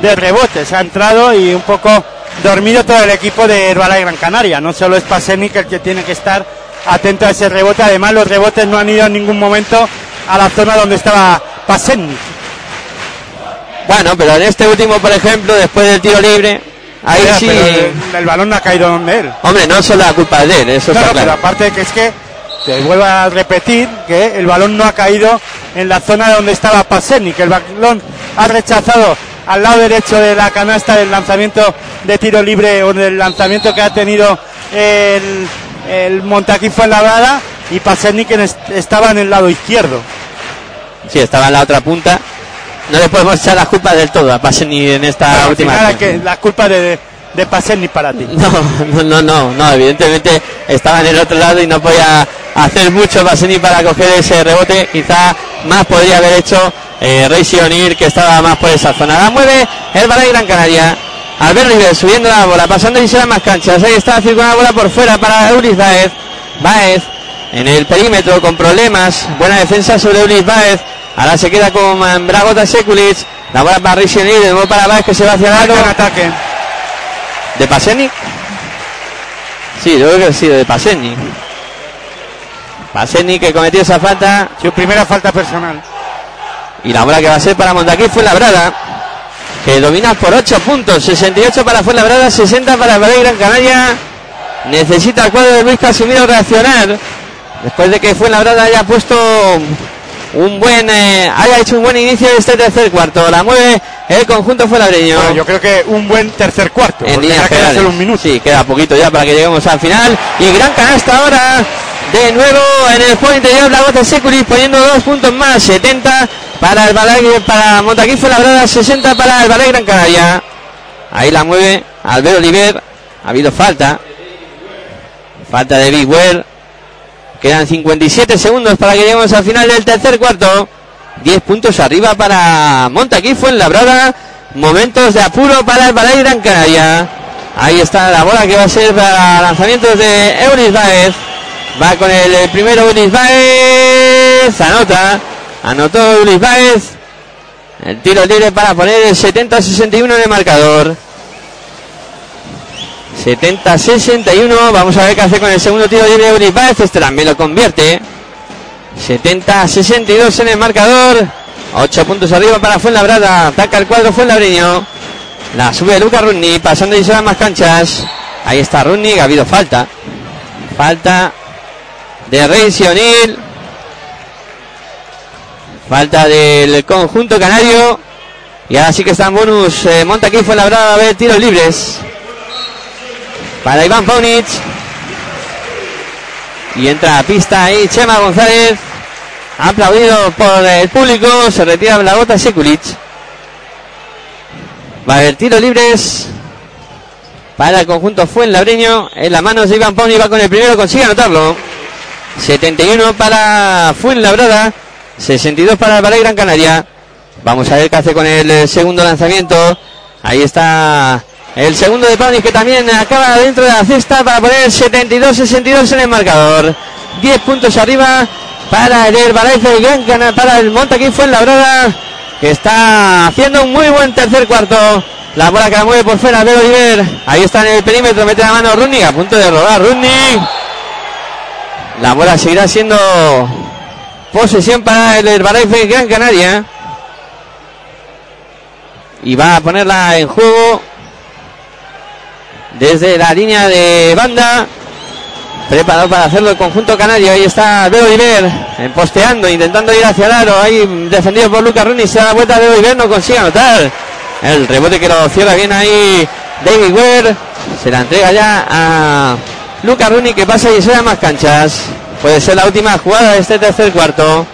de rebotes. Ha entrado y un poco dormido todo el equipo de Herbalife Gran Canaria. No solo es Pasernik el que tiene que estar atento a ese rebote. Además, los rebotes no han ido en ningún momento a la zona donde estaba Pasernik. bueno, pero en este último, por ejemplo, después del tiro libre, ahí sí, pero el, el balón no ha caído donde él. hombre, no solo la culpa de él, eso No, está no, pero claro. aparte de que es que te vuelvo a repetir que el balón no ha caído en la zona donde estaba Paseni, que el balón ha rechazado al lado derecho de la canasta del lanzamiento de tiro libre o del lanzamiento que ha tenido el, el Montaquí Fuenlabrada y Paseni que es- estaba en el lado izquierdo. Sí, estaba en la otra punta. No le podemos echar las culpas del todo a Paseni en esta Pero al última. final hay acción. que la culpa de, de Paseni para ti. No, no, no, no, no, evidentemente estaba en el otro lado y no podía hacer mucho Baseni para coger ese rebote. Quizá más podría haber hecho eh, Reisi O'Neill, que estaba más por esa zona. La mueve el Balay Gran Canaria. Albert River subiendo la bola, pasando y se más canchas. Ahí está circulando la bola por fuera para Eulis Baez. Baez en el perímetro con problemas. Buena defensa sobre Eulis Baez. Ahora se queda con Bragota Sekulic. La bola para O'Neill, de nuevo para Baez que se va hacia el aro. ataque. ¿De Paseni? Sí, yo creo que ha sido de Paseni. Paseni que cometió esa falta Su primera falta personal. y la bola que va a ser para Montaquí fue Labrada. Que domina por 8 puntos. 68 para Fuenlabrada, 60 para Valle Gran Canaria. Necesita el cuadro de Luis Casimiro reaccionar. Después de que Fuenlabrada haya puesto un buen, eh, haya hecho un buen inicio de este tercer cuarto. La mueve el conjunto fuenlabreño. Bueno, yo creo que un buen tercer cuarto. en ya queda solo un minuto. Sí, queda poquito ya para que lleguemos al final. Y gran canasta ahora. De nuevo en el juego interior la gota Securi poniendo dos puntos más. 70 para el Balay, para Montaquí Fuenlabrada, 60 para el Balay Gran Canaria. Ahí la mueve Albert Oliver. Ha habido falta. Falta de Big Well. Quedan 57 segundos para que lleguemos al final del tercer cuarto. 10 puntos arriba para Montaquí Fuenlabrada. Momentos de apuro para el Balay Gran Canaria. Ahí está la bola que va a ser para lanzamientos de Euris Baez. Va con el, primero Euris Baez. Anota. Anotó Euris Baez. El tiro libre para poner el 70-61 en el marcador. 70-61. Vamos a ver qué hace con el segundo tiro libre de Euris Baez. Este también lo convierte. 70-62 en el marcador. 8 puntos arriba para Fuenlabrada. Ataca el cuadro Fuenlabreño. La sube Luca Runni. Pasando y se van más canchas. Ahí está Runni. Ha habido falta. Falta de Reis y O'Neill. Falta del conjunto canario. Y ahora sí que está en bonus. Eh, monta aquí Fuenlabrada a ver tiros libres. Para Iván Paunic. Y entra a pista ahí Chema González. Aplaudido por el público. Se retira la gota Sekulic. Va a haber tiros libres. Para el conjunto Fuenlabreño. En las manos de Iván Pauni va con el primero. Consigue anotarlo. 71 para Fuenlabrada. 62 para el Balay Gran Canaria. Vamos a ver qué hace con el segundo lanzamiento. Ahí está el segundo de Pauni que también acaba dentro de la cesta para poner 72-62 en el marcador. 10 puntos arriba para el Herbalife Gran Canaria, para el Montaquín Fuenlabrada que está haciendo un muy buen tercer cuarto. La bola que la mueve por fuera de Oliver. Ahí está en el perímetro, mete la mano Running, a punto de robar Running. La bola seguirá siendo posesión para el Herbalife Gran Canaria. Y va a ponerla en juego desde la línea de banda. Preparado para hacerlo el conjunto canario. Ahí está Oliver eh, posteando, intentando ir hacia el aro. Ahí defendido por Lucas Rooney. Se da la vuelta de Oliver, no consigue anotar. El rebote que lo cierra bien ahí David Ware. Se la entrega ya a Luca Runi que pasa y se más canchas. Puede ser la última jugada de este tercer cuarto.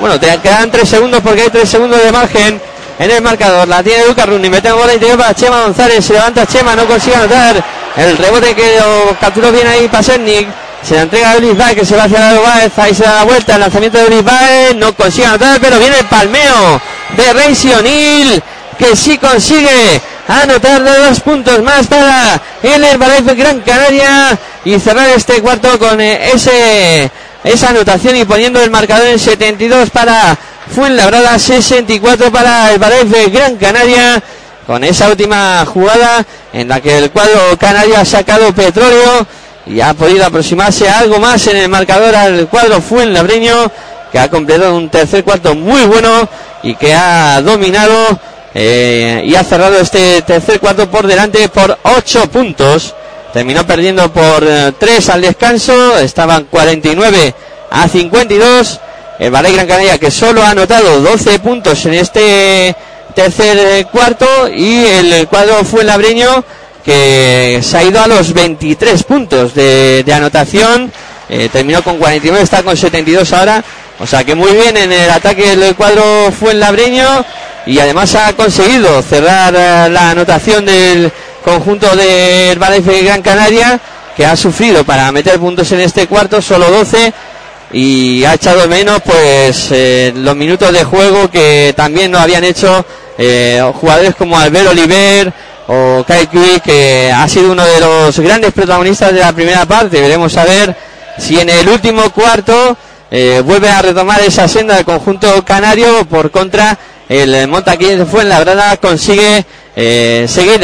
Bueno, te quedan tres segundos porque hay tres segundos de margen en el marcador. La tiene Luca Runi. Mete bola interior para Chema González. Se levanta Chema, no consigue anotar. El rebote que lo capturó bien ahí Pasernik. Se la entrega a Ulis que se va hacia la Baez. Ahí se da la vuelta. El lanzamiento de Ulis No consigue anotar, pero viene el palmeo de Reisi O'Neill. Que sí consigue anotar dos puntos más para el Herbalife Gran Canaria. Y cerrar este cuarto con eh, ese esa anotación y poniendo el marcador en 72 para Fuenlabrada, 64 para el Herbalife Gran Canaria con esa última jugada en la que el cuadro canario ha sacado petróleo y ha podido aproximarse algo más en el marcador al cuadro Fuenlabreño que ha completado un tercer cuarto muy bueno y que ha dominado eh, y ha cerrado este tercer cuarto por delante por 8 puntos. Terminó perdiendo por 3 eh, al descanso, estaban 49 a 52. El Valle Gran Canaria que solo ha anotado 12 puntos en este tercer eh, cuarto y el cuadro fue labreño que se ha ido a los 23 puntos de, anotación. Eh, terminó con 49, está con 72 ahora. O sea que muy bien en el ataque del cuadro fue el labreño y además ha conseguido cerrar la anotación del conjunto del Valencia Gran Canaria que ha sufrido para meter puntos en este cuarto, solo 12 y ha echado menos pues los minutos de juego que también no habían hecho eh, jugadores como Albert Oliver o Kai que ha sido uno de los grandes protagonistas de la primera parte. Veremos a ver si en el último cuarto eh, vuelve a retomar esa senda del conjunto canario. Por contra, el Montaquín de Fuenlabrada consigue eh, seguir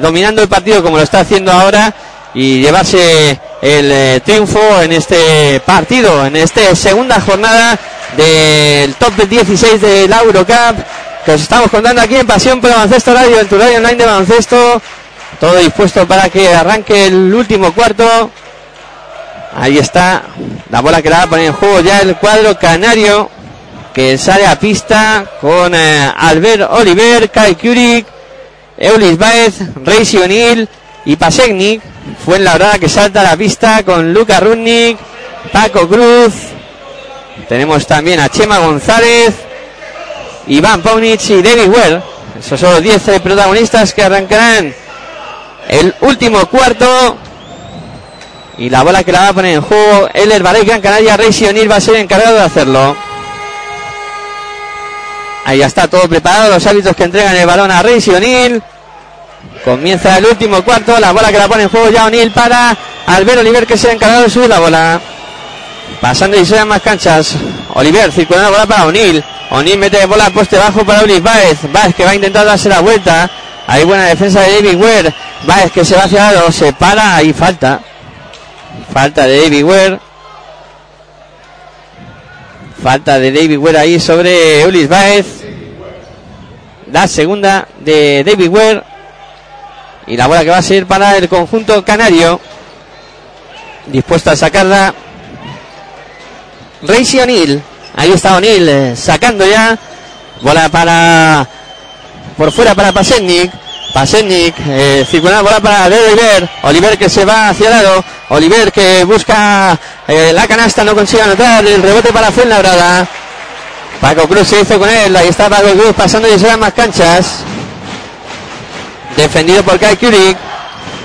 dominando el partido como lo está haciendo ahora y llevarse el triunfo en este partido, en esta segunda jornada del top 16 de la Eurocup que os estamos contando aquí en Pasión por Baloncesto Radio, el tu radio online de baloncesto. Todo dispuesto para que arranque el último cuarto. Ahí está la bola que la va a poner en juego ya el cuadro canario que sale a pista con eh, Albert Oliver, Kai Kurik, Eulis Baez, Reisi O'Neill y Pasegnik. Fue en la hora que salta a la pista con Luca Rudnik, Paco Cruz. Tenemos también a Chema González, Iván Paunic y David Well. Esos son los 10 eh, protagonistas que arrancarán el último cuarto. Y la bola que la va a poner en juego el Herbalife Gran Canaria. Rey Sionil va a ser encargado de hacerlo. Ahí ya está todo preparado. Los hábitos que entregan el balón a Rey Sionil. Comienza el último cuarto. La bola que la pone en juego ya O'Neill para Albert Oliver que se ha encargado de subir la bola. Pasando y se más canchas. Oliver circulando la bola para O'Neill. O'Neill mete bola al poste bajo para Ulis Baez. Baez que va a intentar darse la vuelta. Hay buena defensa de David Ware. Baez que se va hacia lado. Se para y falta. Falta de David Ware. Falta de David Ware ahí sobre Ulis Baez. La segunda de David Ware. Y la bola que va a ser para el conjunto canario. Dispuesto a sacarla. Reisi O'Neill. Ahí está O'Neill eh, sacando ya. Bola para. Por fuera para Pasetnik. Pasetnik, eh, circular bola para Oliver. Oliver que se va hacia el lado. Oliver que busca eh, la canasta, no consigue anotar. El rebote para Fuenlabrada. Paco Cruz se hizo con él. Ahí está Paco Cruz pasando y se dan más canchas. Defendido por Kai Kurik.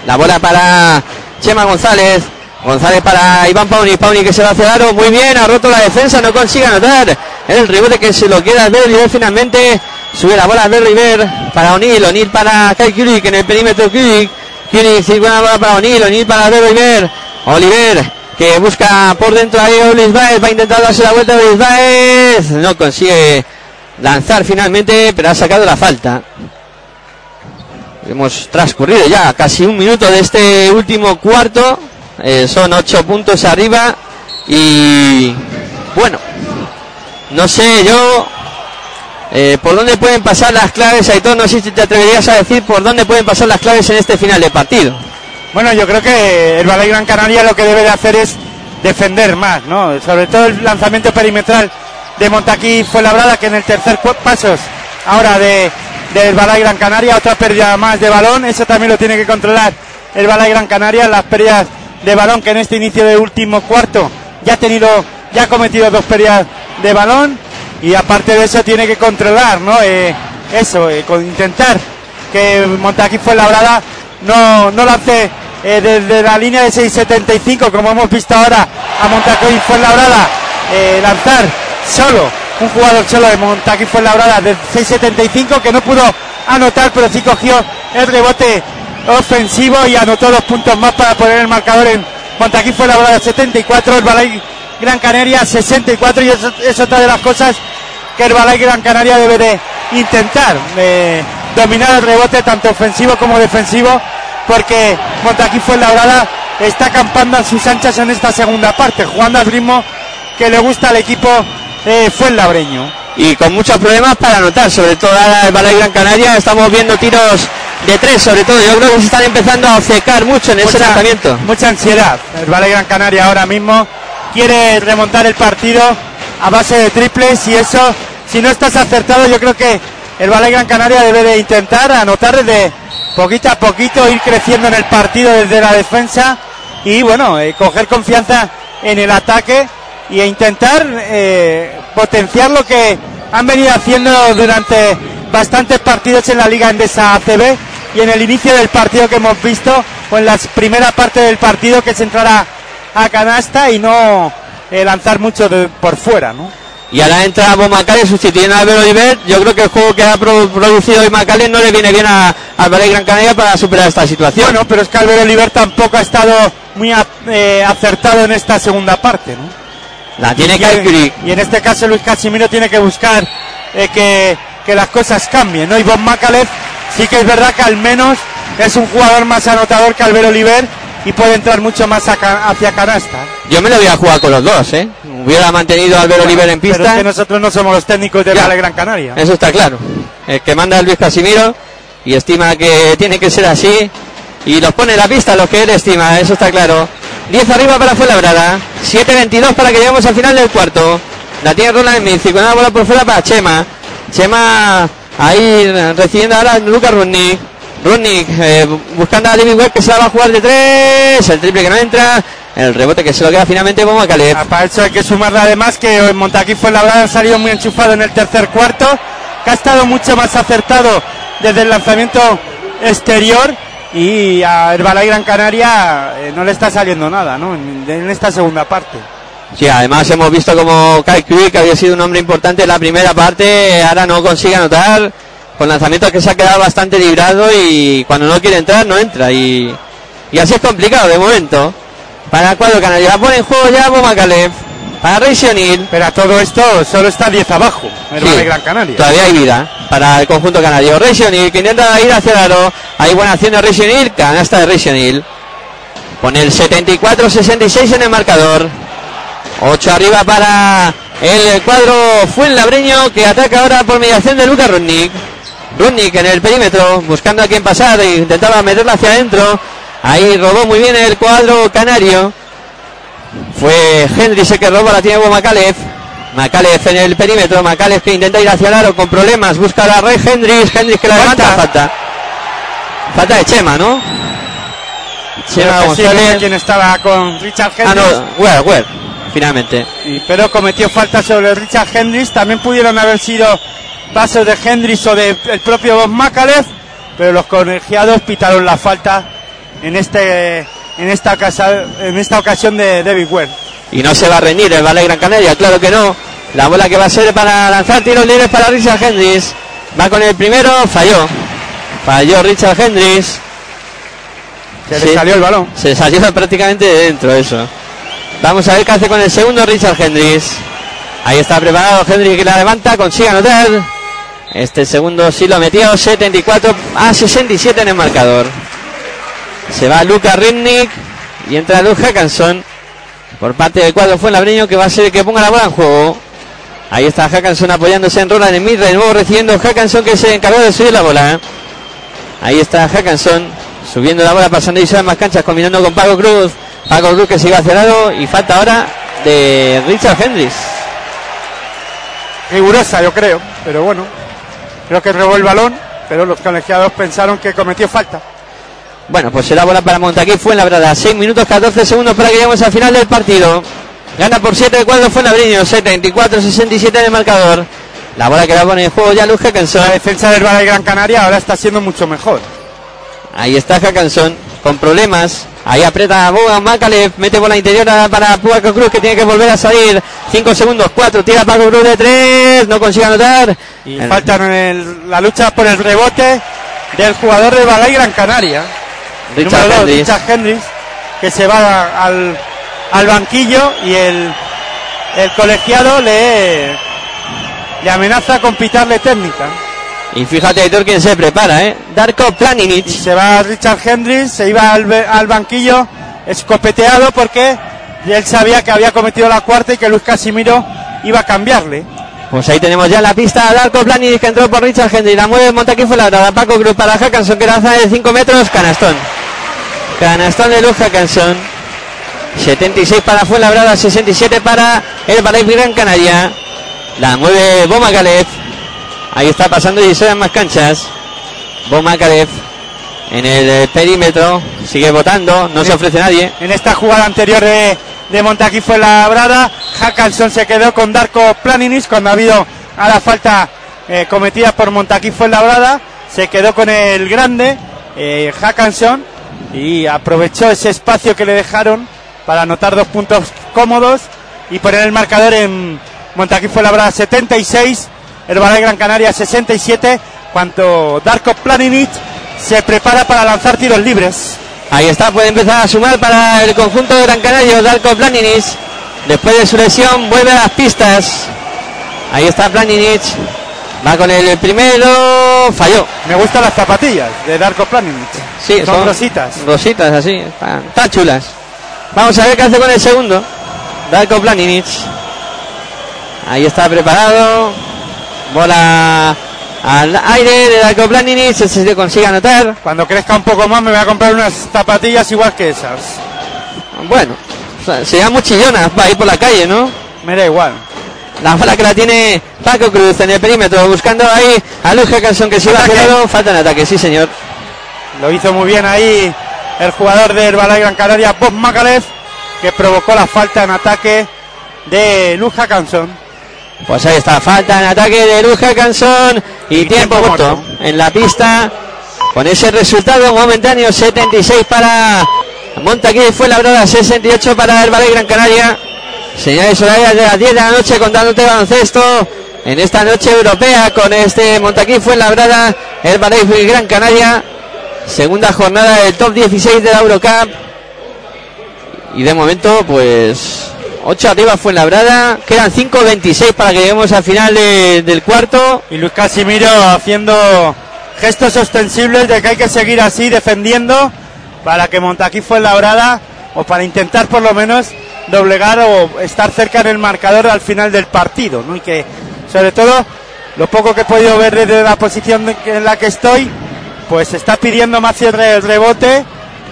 La bola para Chema González. González para Iván Pauni, Pauni que se va hacia aro, muy bien, ha roto la defensa, no consigue anotar. El rebote que se lo queda ver River finalmente. Sube la bola a River para O'Neill, O'Neill para Kai Kurik en el perímetro Kurik. Kurik sirve una bola para O'Neill, O'Neill para River. Oliver que busca por dentro ahí Baez, va a intentar darse la vuelta a Ulis Baez. No consigue lanzar finalmente, pero ha sacado la falta. Hemos transcurrido ya casi un minuto de este último cuarto. Eh, son ocho puntos arriba y bueno, no sé yo eh, por dónde pueden pasar las claves, Aitor, no sé si te atreverías a decir por dónde pueden pasar las claves en este final de partido. Bueno, yo creo que el Balay Gran Canaria lo que debe de hacer es defender más, ¿no? Sobre todo el lanzamiento perimetral de Montaquí fue labrada que en el tercer pasos ahora de del Balay Gran Canaria, otra pérdida más de balón, eso también lo tiene que controlar el Balay Gran Canaria, las pérdidas de balón que en este inicio de último cuarto ya ha tenido, ya ha cometido dos pérdidas de balón y aparte de eso tiene que controlar, ¿no? Eh, eso, eh, con intentar que Montaquí fue labrada no, no lance eh, desde la línea de 6.75 como hemos visto ahora a Montaquí fue labrada eh, lanzar solo un jugador solo de Montaquí fue labrada de 6.75 que no pudo anotar pero sí cogió el rebote ofensivo y anotó dos puntos más para poner el marcador en Montaquí fue labrada 74 el Balay Gran Canaria 64 y eso es otra de las cosas que el Balay Gran Canaria debe de intentar eh, dominar el rebote tanto ofensivo como defensivo porque Montaquí Fuenlabrada está acampando a sus anchas en esta segunda parte, jugando al ritmo que le gusta al equipo eh, Fuenlabreño. Y con muchos problemas para anotar, sobre todo ahora el Balay Gran Canaria, estamos viendo tiros de tres, sobre todo. Yo creo que se están empezando a obcecar mucho en ese lanzamiento. Mucha ansiedad. El Balay Gran Canaria ahora mismo quiere remontar el partido a base de triples y eso, si no estás acertado, yo creo que el Balay Gran Canaria debe de intentar anotar desde poquito a poquito, ir creciendo en el partido desde la defensa y bueno, eh, coger confianza en el ataque e intentar eh, potenciar lo que han venido haciendo durante bastantes partidos en la Liga Endesa ACB y en el inicio del partido que hemos visto o en la primera parte del partido que es entrar a, a canasta y no eh, lanzar mucho de- por fuera, ¿no? Y ahora entra Bo Macale sustituyendo a Albert Oliver. Yo creo que el juego que ha pro- producido hoy Macale no le viene bien a, Balay Gran Canaria para superar esta situación. Bueno, pero es que Álvaro Oliver tampoco ha estado muy a- eh, acertado en esta segunda parte, ¿no? la tiene y, Kaikuri. y en este caso Luis Casimiro tiene que buscar eh, que, que las cosas cambien, ¿no? Y Bob Macalef sí que es verdad que al menos es un jugador más anotador que Albert Oliver y puede entrar mucho más hacia canasta. Yo me lo voy a jugar con los dos, ¿eh? Hubiera mantenido a Albert Oliver en Pero es pista. que nosotros no somos los técnicos de Ya. Vale Gran Canaria. Eso está claro. El que manda es Luis Casimiro y estima que tiene que ser así y los pone en la pista los que él estima, eso está claro. 10 arriba para Fuenlabrada, 7-22 para que lleguemos al final del cuarto. La tiene Roland Smith y con una bola por fuera para Chema. Chema ahí recibiendo ahora Lucas Rudnick. Rudnick eh, buscando a David Webb que se la va a jugar de tres. El triple que no entra. El rebote que se lo queda finalmente Bomba Caleb. Ah, Para eso hay que sumarle además que en Montaquí fue la ha salido muy enchufado en el tercer cuarto, que ha estado mucho más acertado desde el lanzamiento exterior y a Herbalay Gran Canaria eh, no le está saliendo nada, ¿no? En, en esta segunda parte. Sí, además hemos visto como Kai Quick, que había sido un hombre importante en la primera parte, ahora no consigue anotar, con lanzamientos que se ha quedado bastante librado y cuando no quiere entrar, no entra. Y, y así es complicado de momento. Para el cuadro canario, la pone en juego ya Bomba Caleb. Para O'Neill. Pero a todo esto solo está 10 abajo, Herbalay Sí, Gran Canaria. Todavía hay vida para el conjunto canario. O'Neill que intenta ir hacia el aro. Hay buena acción de O'Neill, canasta de O'Neill. Pone el 74-66 en el marcador. 8 arriba para el cuadro Fuenlabreño que ataca ahora por mediación de Lucas Rudnick. Rudnick en el perímetro, buscando a quien pasar e intentaba meterla hacia adentro. Ahí robó muy bien el cuadro canario. Fue Hendrix el que robó, la tiene Macalef. Macalef en el perímetro, Macalef que intenta ir hacia el aro con problemas, busca a la red Hendrix, Hendrix que la levanta, falta. Falta de Chema, ¿no? Chema que sí, González. quién estaba con Richard Ah, no, Ware, Ware, finalmente. Y- pero cometió falta sobre Richard Hendricks. También pudieron haber sido pasos de Hendricks o del propio Bob Macalef, pero los colegiados pitaron la falta en este en esta casa, en esta ocasión de David Ware. Y no se va a rendir el Valle Gran Canaria, claro que no. La bola que va a ser para lanzar tiros libres para Richard Hendricks. Va con el primero, falló. Falló Richard Hendricks. Se Sí. le salió el balón. Se salió prácticamente de dentro eso. Vamos a ver qué hace con el segundo Richard Hendricks. Ahí está preparado Hendricks que la levanta, consigue anotar. Este segundo sí lo metió, 74 a 67 en el marcador. Se va Luca Ridnick y entra Luke Hackanson por parte del cuadro Fuenlabreño que va a ser el que ponga la bola en juego. Ahí está Hackanson apoyándose en Roland en mid, de nuevo recibiendo Hackanson que se encargó de subir la bola. Ahí está Hackanson subiendo la bola, pasando y más canchas, combinando con Paco Cruz. Paco Cruz que se iba hacia lado y falta ahora de Richard Hendricks. Rigurosa, yo creo, pero bueno. Creo que robó el balón, pero los colegiados pensaron que cometió falta. Bueno, pues será bola para Montaquí Fuenlabrada. 6 minutos 14 segundos para que lleguemos al final del partido. Gana por 7 de cuadro Fuenlabriño. 74-67 en el marcador. La bola que la pone en juego ya Luz Hackanson. La defensa del Valle Gran Canaria ahora está siendo mucho mejor. Ahí está Hackanson con problemas. Ahí aprieta Bogan Macalev, mete bola interior para Paco Cruz que tiene que volver a salir. 5 segundos, 4, tira Paco Cruz de 3, no consigue anotar. Y falta el- la lucha por el rebote del jugador de Balay Gran Canaria. Richard dos. Richard Hendricks, que se va al, al banquillo y el, el colegiado le, le amenaza con pitarle técnica. Y fíjate, Aitor, quién se prepara, ¿eh? Darko Planinic. Y se va Richard Hendricks, se iba al, al banquillo escopeteado porque él sabía que había cometido la cuarta y que Luis Casimiro iba a cambiarle. Pues ahí tenemos ya la pista a Darko Planinic que entró por Richard Henry. La mueve Montaquí fue la otra. Paco Cruz para Hackanson que lanza de 5 metros. Canastón. Canastón de Luz Hackanson. 76 para Fuenlabrada, 67 para el Balay Gran Canaria. La mueve Boma Calef. Ahí está pasando y se dan más canchas. Boma Calef en el eh, perímetro. Sigue votando, no se ofrece nadie. En esta jugada anterior de, de Montaquí fue labrada. Hackanson se quedó con Darko Planinis cuando ha habido a la falta eh, cometida por Montaquí fue labrada. Se quedó con el grande, eh, Hackanson, y aprovechó ese espacio que le dejaron para anotar dos puntos cómodos y poner el marcador en Montaquí fue labrada 76, el Balay Gran Canaria 67, cuanto Darko Planinic se prepara para lanzar tiros libres. Ahí está, puede empezar a sumar para el conjunto de Gran Canaria, Darko Planinic. Después de su lesión, vuelve a las pistas. Ahí está Planinic. Va con el primero. Falló. Me gustan las zapatillas de Darko Planinic. Sí, son, rositas. Rositas, así. Están, están chulas. Vamos a ver qué hace con el segundo. Darko Planinic. Ahí está preparado. Bola al aire de Darko Planinic. Se se consigue anotar. Cuando crezca un poco más me voy a comprar unas zapatillas igual que esas. Bueno, o sea, muy chillona para ir por la calle, ¿no? Me da igual. La bola que la tiene Paco Cruz en el perímetro, buscando ahí a Luis Hackanson que se el lado. Falta en ataque, sí señor. Lo hizo muy bien ahí el jugador del Balay Gran Canaria, Bob Makalev, que provocó la falta en ataque de Luz Hackanson. Pues ahí está, falta en ataque de Luis Hackanson y, Y tiempo, tiempo muerto. en la pista. Con ese resultado momentáneo, 76 para Montaquí fue labrada, 68 para el Ballet Gran Canaria. Señales horarias de las 10 de la noche contándote baloncesto en esta noche europea con este Montaquí fue labrada, el Ballet Gran Canaria. Segunda jornada del top 16 de la Eurocup. Y de momento, pues 8 arriba fue labrada. Quedan 5.26 para que lleguemos al final de- del cuarto. Y Luis Casimiro haciendo gestos ostensibles de que hay que seguir así defendiendo para que Montaquí fue labrada o para intentar por lo menos doblegar o estar cerca en el marcador al final del partido, ¿no? Y que sobre todo lo poco que he podido ver desde la posición en la que estoy, pues está pidiendo más el re- el rebote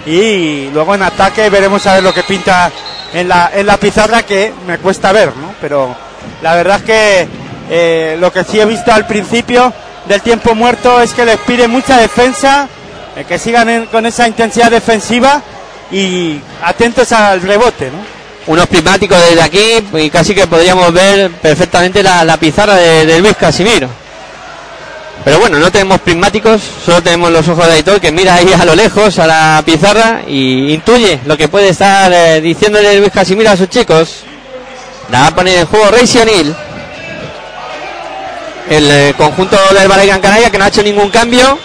y luego en ataque veremos a ver lo que pinta en la, en la pizarra que me cuesta ver, ¿no? Pero la verdad es que eh, lo que sí he visto al principio del tiempo muerto es que les pide mucha defensa, eh, que sigan con esa intensidad defensiva y atentos al rebote, ¿no? Unos prismáticos desde aquí y casi que podríamos ver perfectamente la, la pizarra de, de Luis Casimiro. Pero bueno, no tenemos prismáticos, solo tenemos los ojos de Aitor que mira ahí a lo lejos a la pizarra y intuye lo que puede estar eh, diciéndole Luis Casimiro a sus chicos. La va a poner en juego Rey O'Neill. El eh, conjunto del Gran Canaria que no ha hecho ningún cambio.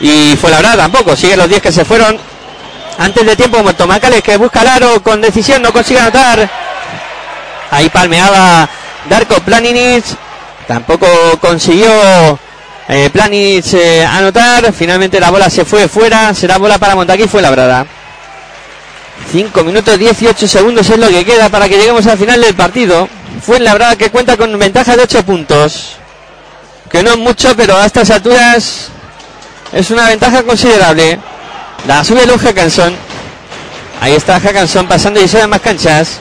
Y fue la verdad tampoco, sigue los 10 que se fueron antes de tiempo muerto. Macales que busca el aro con decisión, no consigue anotar. Ahí palmeaba Darko Planinic. Tampoco consiguió eh, Planinic eh, anotar. Finalmente la bola se fue fuera. Será bola para Montaquí, fue labrada. 5 minutos 18 segundos es lo que queda para que lleguemos al final del partido. Fue labrada que cuenta con ventaja de 8 puntos. Que no es mucho, pero a estas alturas es una ventaja considerable. La sube Luz Hackanson. Ahí está Hackanson pasando y dan más canchas.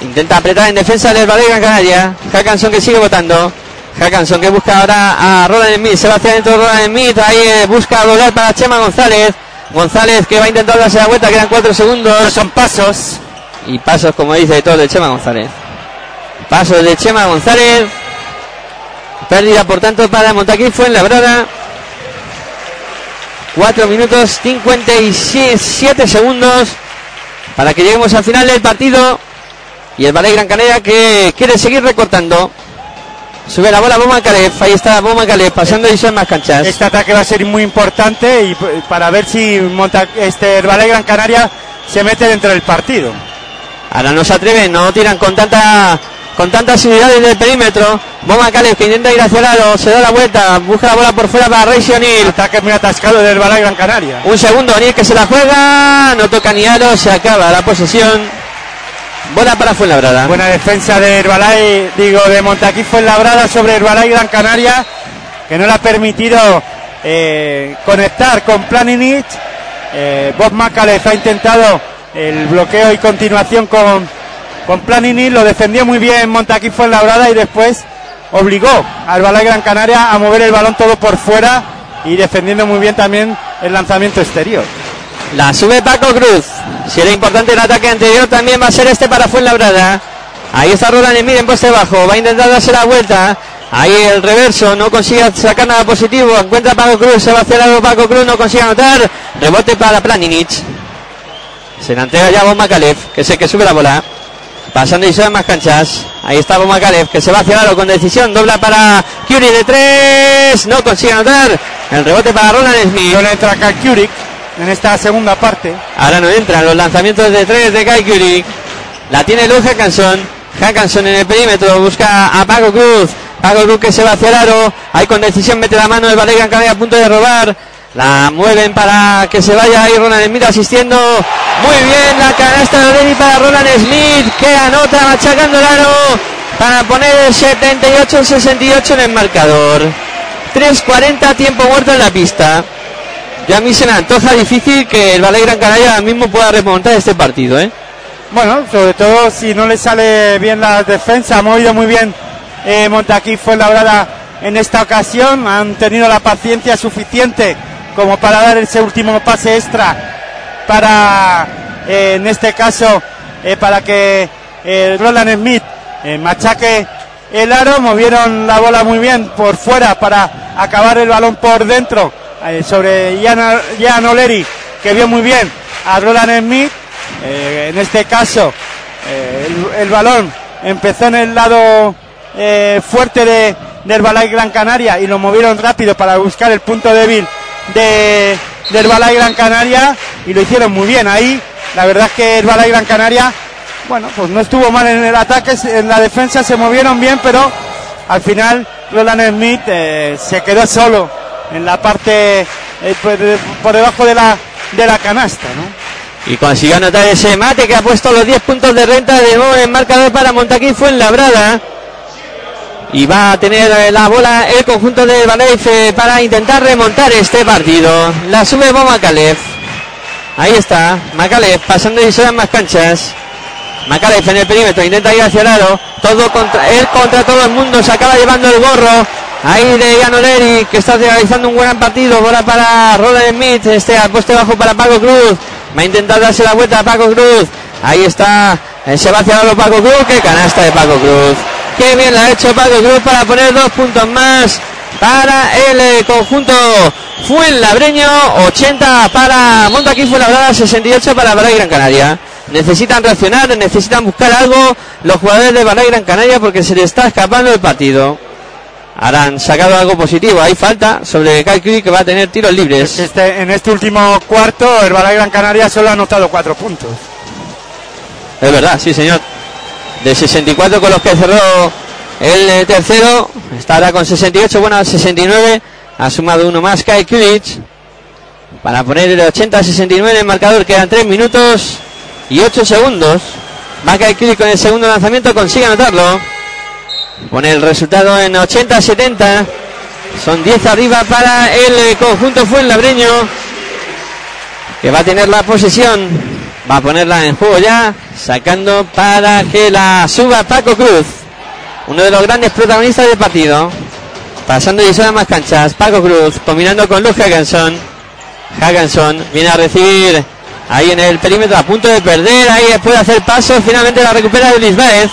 Intenta apretar en defensa del Ballet Gran Canaria. Hackanson que sigue votando. Hackanson que busca ahora a Roland Smith. Se va hacia adentro Roland Smith. Ahí eh, busca doblar para Chema González. González que va a intentar darse la vuelta, quedan cuatro segundos. Son pasos. Y pasos, como dice todo de Chema González. Pasos de Chema González. Pérdida, por tanto, para Montaquí fue en la brada. 4 minutos 57 segundos para que lleguemos al final del partido. Y el Valle Gran Canaria que quiere seguir recortando. Sube la bola Boma Calef. Ahí está Boma Calef pasando y son más canchas. Este ataque va a ser muy importante y p- para ver si Monta este Gran Canaria se mete dentro del partido. Ahora no se atreven, no tiran con tanta con tanta asiduidad desde el perímetro. Boma Calef que intenta ir hacia el aro, se da la vuelta, busca la bola por fuera para Reyes O'Neill. Ataque muy atascado del Valle Gran Canaria. Un segundo, O'Neill que se la juega, no toca ni aro, se acaba la posesión. Bola para Fuenlabrada. Buena defensa de Herbalay, digo, de Montaquí Fuenlabrada sobre Herbalay Gran Canaria, que no le ha permitido eh, conectar con Planinic. Eh, Bob Macalef ha intentado el bloqueo y continuación con, con lo defendió muy bien Montaquí Fuenlabrada y después obligó al Herbalay Gran Canaria a mover el balón todo por fuera y defendiendo muy bien también el lanzamiento exterior. La sube Paco Cruz. Si era importante el ataque anterior, también va a ser este para Fuenlabrada. Ahí está Roland Emir en poste bajo. Va a intentar darse la vuelta. Ahí el reverso. No consigue sacar nada positivo. Encuentra Paco Cruz. Se va a hacer algo Paco Cruz. No consigue anotar. Rebote para Planinic. Se la entrega ya a Bomba Calef, que el que sube la bola. Pasando y se más canchas. Ahí está Bomba Calef, que se va hacia aro con decisión. Dobla para Curie de tres. No consigue anotar. El rebote para Roland Smith. No le entra acá Kurik en esta segunda parte. Ahora no entran los lanzamientos de tres de Kai Kurik. La tiene Luz Hackanson. Hackanson en el perímetro. Busca a Paco Cruz. Paco Cruz que se va hacia el aro. Ahí con decisión mete la mano el Gran Canaria a punto de robar. La mueven para que se vaya ahí Roland Smith asistiendo. Muy bien la canasta de Odeni para Roland Smith que anota machacando el aro para poner el 78-68 en el marcador. 3.40 tiempo muerto en la pista. Ya a mí se me antoja difícil que el Valle Gran Canaria ahora mismo pueda remontar este partido, ¿eh? Bueno, sobre todo si no le sale bien la defensa, ha movido muy bien eh, Montaquí fue labrada en esta ocasión, han tenido la paciencia suficiente como para dar ese último pase extra para, eh, en este caso, eh, para que eh, Roland Smith machaque el aro, movieron la bola muy bien por fuera para acabar el balón por dentro eh, sobre Ian Oleri, que vio muy bien a Roland Smith. Eh, en este caso, eh, el, el balón empezó en el lado fuerte de, del Balay Gran Canaria y lo movieron rápido para buscar el punto débil de, del Balay Gran Canaria y lo hicieron muy bien. Ahí, la verdad es que el Balay Gran Canaria, bueno, pues no estuvo mal en el ataque, en la defensa se movieron bien, pero al final Roland Smith se quedó solo en la parte eh, por, por debajo de la, de la canasta, ¿no? Y consiguió anotar ese mate que ha puesto los 10 puntos de renta de nuevo en marcador para Montaquí fue en Labrada. Y va a tener la bola el conjunto de Valeife para intentar remontar este partido. La sube Bo Macalef. Ahí está, Macalef pasando y se más canchas. Macalef en el perímetro, intenta ir hacia el aro. Todo contra él contra todo el mundo. Se acaba llevando el gorro. Ahí de Ian Oleri, que está realizando un gran partido. Bola para Roland Smith. Este al poste bajo para Paco Cruz. Va a intentar darse la vuelta a Paco Cruz. Ahí está. eh, Se va hacia Paco Cruz. Qué canasta de Paco Cruz. Qué bien la ha hecho Paco Cruz para poner dos puntos más para el eh, conjunto Fuenlabreño, 80 para Montaquí Fuenlabrada, 68 para Balay Gran Canaria. Necesitan reaccionar, necesitan buscar algo los jugadores de Balay Gran Canaria porque se les está escapando el partido. Han sacado algo positivo, hay falta sobre Kai Creek que va a tener tiros libres. Este, en este último cuarto, el Balay Gran Canaria solo ha anotado cuatro puntos. Es verdad, sí señor. De 64 con los que cerró el eh, tercero, está ahora con 68, bueno, 69. Ha sumado uno más Kai Kulich para poner el 80-69 en el marcador. Quedan 3 minutos y 8 segundos. Va Kai Kulich con el segundo lanzamiento, consigue anotarlo. Pone el resultado en 80-70. Son 10 arriba para el eh, conjunto Fuenlabreño que va a tener la posesión. Va a ponerla en juego ya, sacando para que la suba Paco Cruz, uno de los grandes protagonistas del partido. Pasando y más canchas, Paco Cruz, combinando con Luz Hackenson. Hackanson viene a recibir ahí en el perímetro a punto de perder. Ahí puede hacer paso. Finalmente la recupera Luis Baez.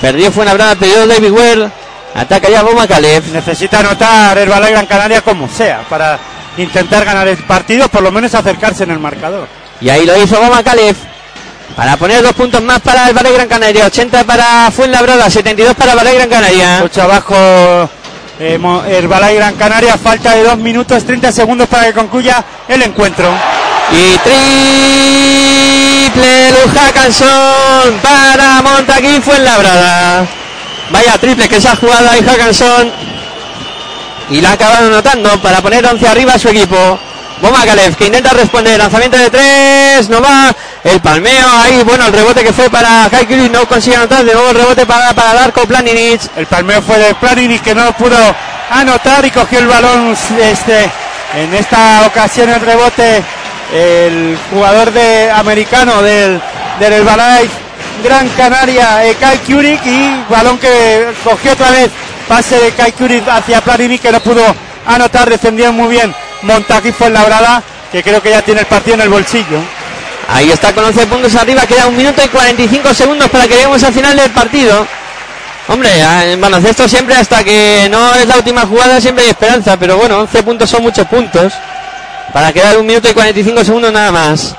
Perdió fue una brava, perdió David Ware. Ataca ya Boma Caleb. Necesita anotar el balón Gran Canaria como sea para intentar ganar el partido, por lo menos acercarse en el marcador. Y ahí lo hizo Boma Caleb. Para poner dos puntos más para el Valle Gran Canaria. 80 para Fuenlabrada, 72 para Valle Gran Canaria. 8 abajo eh, el Balay Gran Canaria. Falta de 2 minutos 30 segundos para que concluya el encuentro. Y triple Luja Canson para Montaquí Fuenlabrada. Vaya triple que se ha jugado ahí Hackanson. Y la ha acabado anotando para poner 11 arriba a su equipo. Boma Kalev que intenta responder. Lanzamiento de tres. No va. El palmeo ahí. Bueno, el rebote que fue para Haikiri no consigue anotar. De nuevo el rebote para, para Darko Planinic. El palmeo fue de Planinic que no pudo anotar y cogió el balón. Este, en esta ocasión el rebote. El jugador de americano del, del Herbalife Gran Canaria, eh, Kai Kurik y balón que cogió otra vez pase de Kai Kurik hacia Planinic que no pudo anotar, defendió muy bien Montaquí fue labrada, que creo que ya tiene el partido en el bolsillo. Ahí está con 11 puntos arriba, queda un minuto y 45 segundos para que lleguemos al final del partido. Hombre, en baloncesto siempre hasta que no es la última jugada siempre hay esperanza, pero bueno, 11 puntos son muchos puntos. Para quedar un minuto y 45 segundos nada más.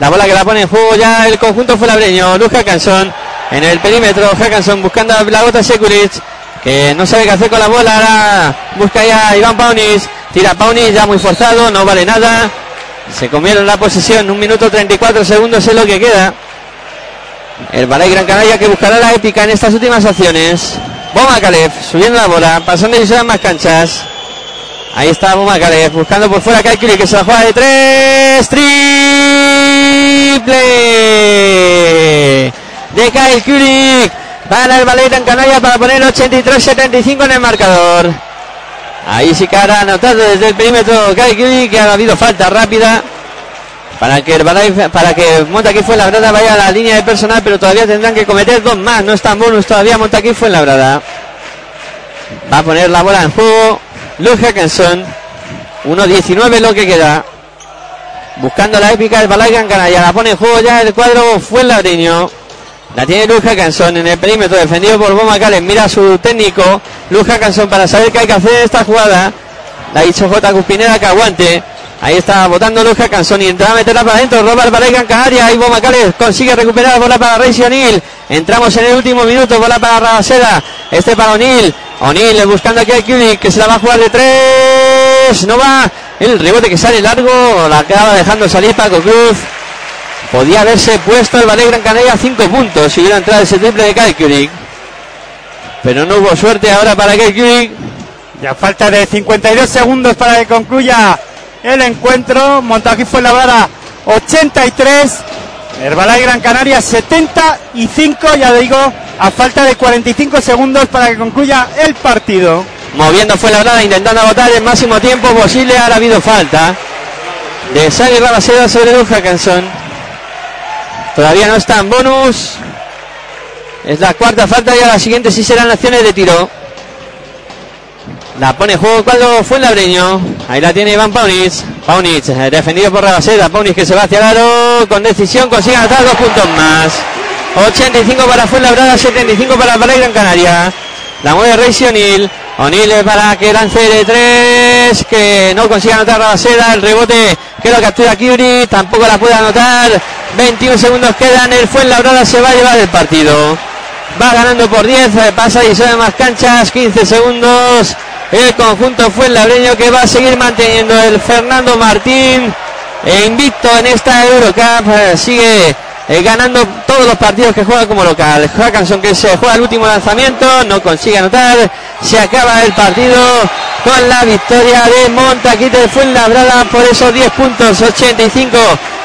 La bola que la pone en juego ya el conjunto fue labreño. Luz Hackanson en el perímetro. Hackanson buscando la gota Sekulic, que no sabe qué hacer con la bola. Ahora busca ya Iván Paunis. Tira Paunis ya muy forzado, no vale nada. Se comieron la posesión, un minuto 34 segundos es lo que queda. El Balay Gran Canaria que buscará la épica en estas últimas acciones. Boma Caleb subiendo la bola, pasando y más canchas. Ahí está Boma Caleb buscando por fuera Kaikuri que se la juega de tres. Triple de Kyle para el Balay Gran Canaria para poner 83-75 en el marcador. Ahí sí que ha anotado desde el perímetro Kai que ha habido falta rápida para que el para que Montaquí fue labrada vaya a la línea de personal, pero todavía tendrán que cometer dos más. No están bonus todavía. Montaquí fue labrada. Va a poner la bola en juego. Luke Hackenson. 1-19 lo que queda. Buscando la épica el Balay Gran Canaria. La pone en juego ya el cuadro fue el labreño. La tiene Luz Hackanson en el perímetro, defendido por Boma Calen. Mira a su técnico, Luz Hackanson, para saber qué hay que hacer en esta jugada. La ha dicho J. Cuspinera que aguante. Ahí está votando Luz Hackanson y entra a meterla para adentro. Roba el Balay Canaria. Y Boma Calen consigue recuperar bola para Reisi O'Neill. Entramos en el último minuto. Bola para Rabaseda. Este para O'Neill. O'Neill buscando aquí a Kulik que se la va a jugar de tres. No va. El rebote que sale largo. La acaba dejando salir Paco Cruz. Podía haberse puesto el Valle Gran Canaria a 5 puntos si hubiera entrado ese triple de Kalkurik. Pero no hubo suerte ahora para Kalkurik. Ya falta de 52 segundos para que concluya el encuentro. Montají fue la vara 83. Herbalife Gran Canaria 75. Ya digo, a falta de 45 segundos para que concluya el partido. Moviendo fue la brada, intentando agotar el máximo tiempo posible. Ahora ha habido falta de Sally Rabaseda sobre Luz Hackanson. Todavía no está en bonus. Es la cuarta falta y a la siguiente sí serán acciones de tiro. La pone en juego cuando fue el labreño. Ahí la tiene Iván Paunitz. Paunitz, eh, defendido por Rabaseda. Paunitz que se va hacia el. Con decisión consigue anotar dos puntos más. 85 para Fuenlabrada, 75 para Valle Gran Canaria. La mueve Reisi O'Neill. O'Neill para que lance de tres. Que no consigue anotar Rabaseda. El rebote que lo captura Kiuri. Tampoco la puede anotar. 21 segundos quedan. El Fuenlabrada se va a llevar el partido. Va ganando por 10. Eh, pasa y sale más canchas. 15 segundos. El conjunto Fuenlabreño que va a seguir manteniendo el Fernando Martín. E invicto en esta Eurocup. Eh, sigue eh, ganando todos los partidos que juega como local. Hackanson que se juega el último lanzamiento, no consigue anotar, se acaba el partido con la victoria de Montaquite Fuenlabrada por esos 10 puntos, 85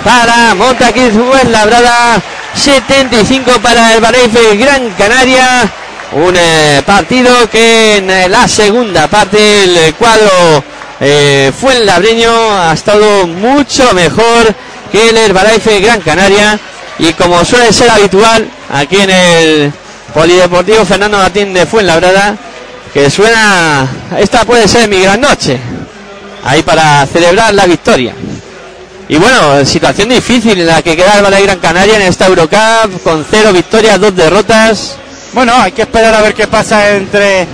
para Montaquite Fuenlabrada, 75 para el Bareife Gran Canaria. Un eh, partido que en eh, la segunda parte el cuadro eh, ha estado mucho mejor que el Herbalife Gran Canaria y como suele ser habitual aquí en el Polideportivo Fernando Martín de Fuenlabrada, que suena, esta puede ser mi gran noche. ahí para celebrar la victoria. Y bueno, situación difícil en la que queda el Valle Gran Canaria en esta Eurocup con cero victorias, dos derrotas. Bueno, hay que esperar a ver qué pasa entre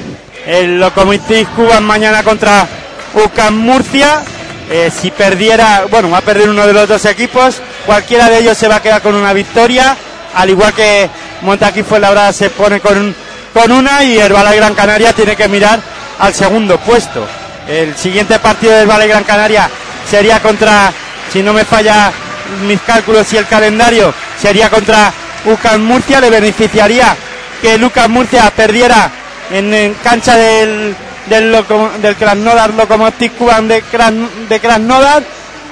el Lokomotiv Cuban mañana contra UCAM Murcia. Eh, si perdiera, bueno, va a perder uno de los dos equipos, cualquiera de ellos se va a quedar con una victoria, al igual que Montaquí Fuenlabrada se pone con, con una y el Valle Gran Canaria tiene que mirar al segundo puesto. El siguiente partido del Valle Gran Canaria sería contra si no me falla mis cálculos y el calendario, sería contra UCAM Murcia, le beneficiaría que Lucas Murcia perdiera en, cancha del, del, del Krasnodar Lokomotiv Cuban de, de Krasnodar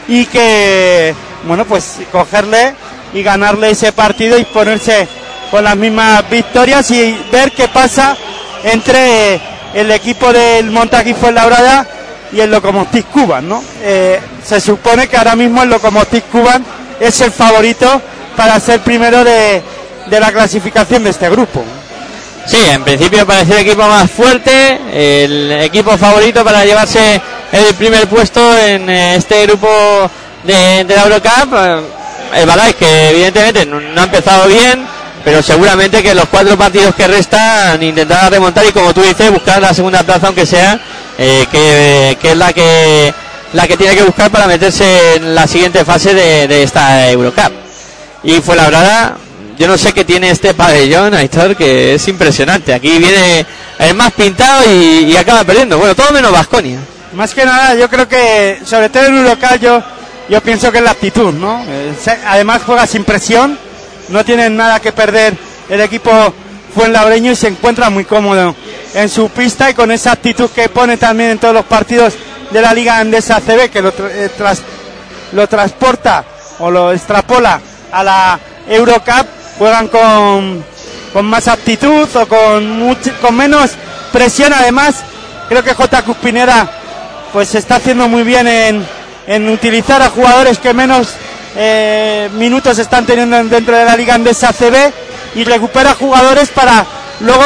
y que, bueno, pues cogerle y ganarle ese partido y ponerse con las mismas victorias y ver qué pasa entre el equipo del Montaquí Fuenlabrada y el Lokomotiv Cuban, ¿no? Eh, se supone que ahora mismo el Lokomotiv Cuban es el favorito para ser primero de, de la clasificación de este grupo. Sí, en principio parece el equipo más fuerte, el equipo favorito para llevarse el primer puesto en eh, este grupo de, de la Eurocup. Eh, el Balay que evidentemente no, ha empezado bien, pero seguramente que los cuatro partidos que restan intentar remontar y como tú dices buscar la segunda plaza aunque sea eh, que, que, es la que la que tiene que buscar para meterse en la siguiente fase de, de esta Eurocup y fue la verdad yo no sé qué tiene este pabellón Aitor que es impresionante. Aquí viene el más pintado y, acaba perdiendo. Bueno todo menos Vasconia. Más que nada yo creo que sobre todo en un yo yo pienso que es la actitud no eh, además juega sin presión no tienen nada que perder. El equipo fuenlabreño y se encuentra muy cómodo en su pista y con esa actitud que pone también en todos los partidos de la Liga Andesa CB que lo, eh, tras, lo transporta o lo extrapola a la Eurocup, juegan con, con más actitud o con, mucho, con menos presión. Además, creo que J. Cuspinera pues se está haciendo muy bien en, en utilizar a jugadores que menos eh, minutos están teniendo dentro de la Liga Andesa CB y recupera jugadores para luego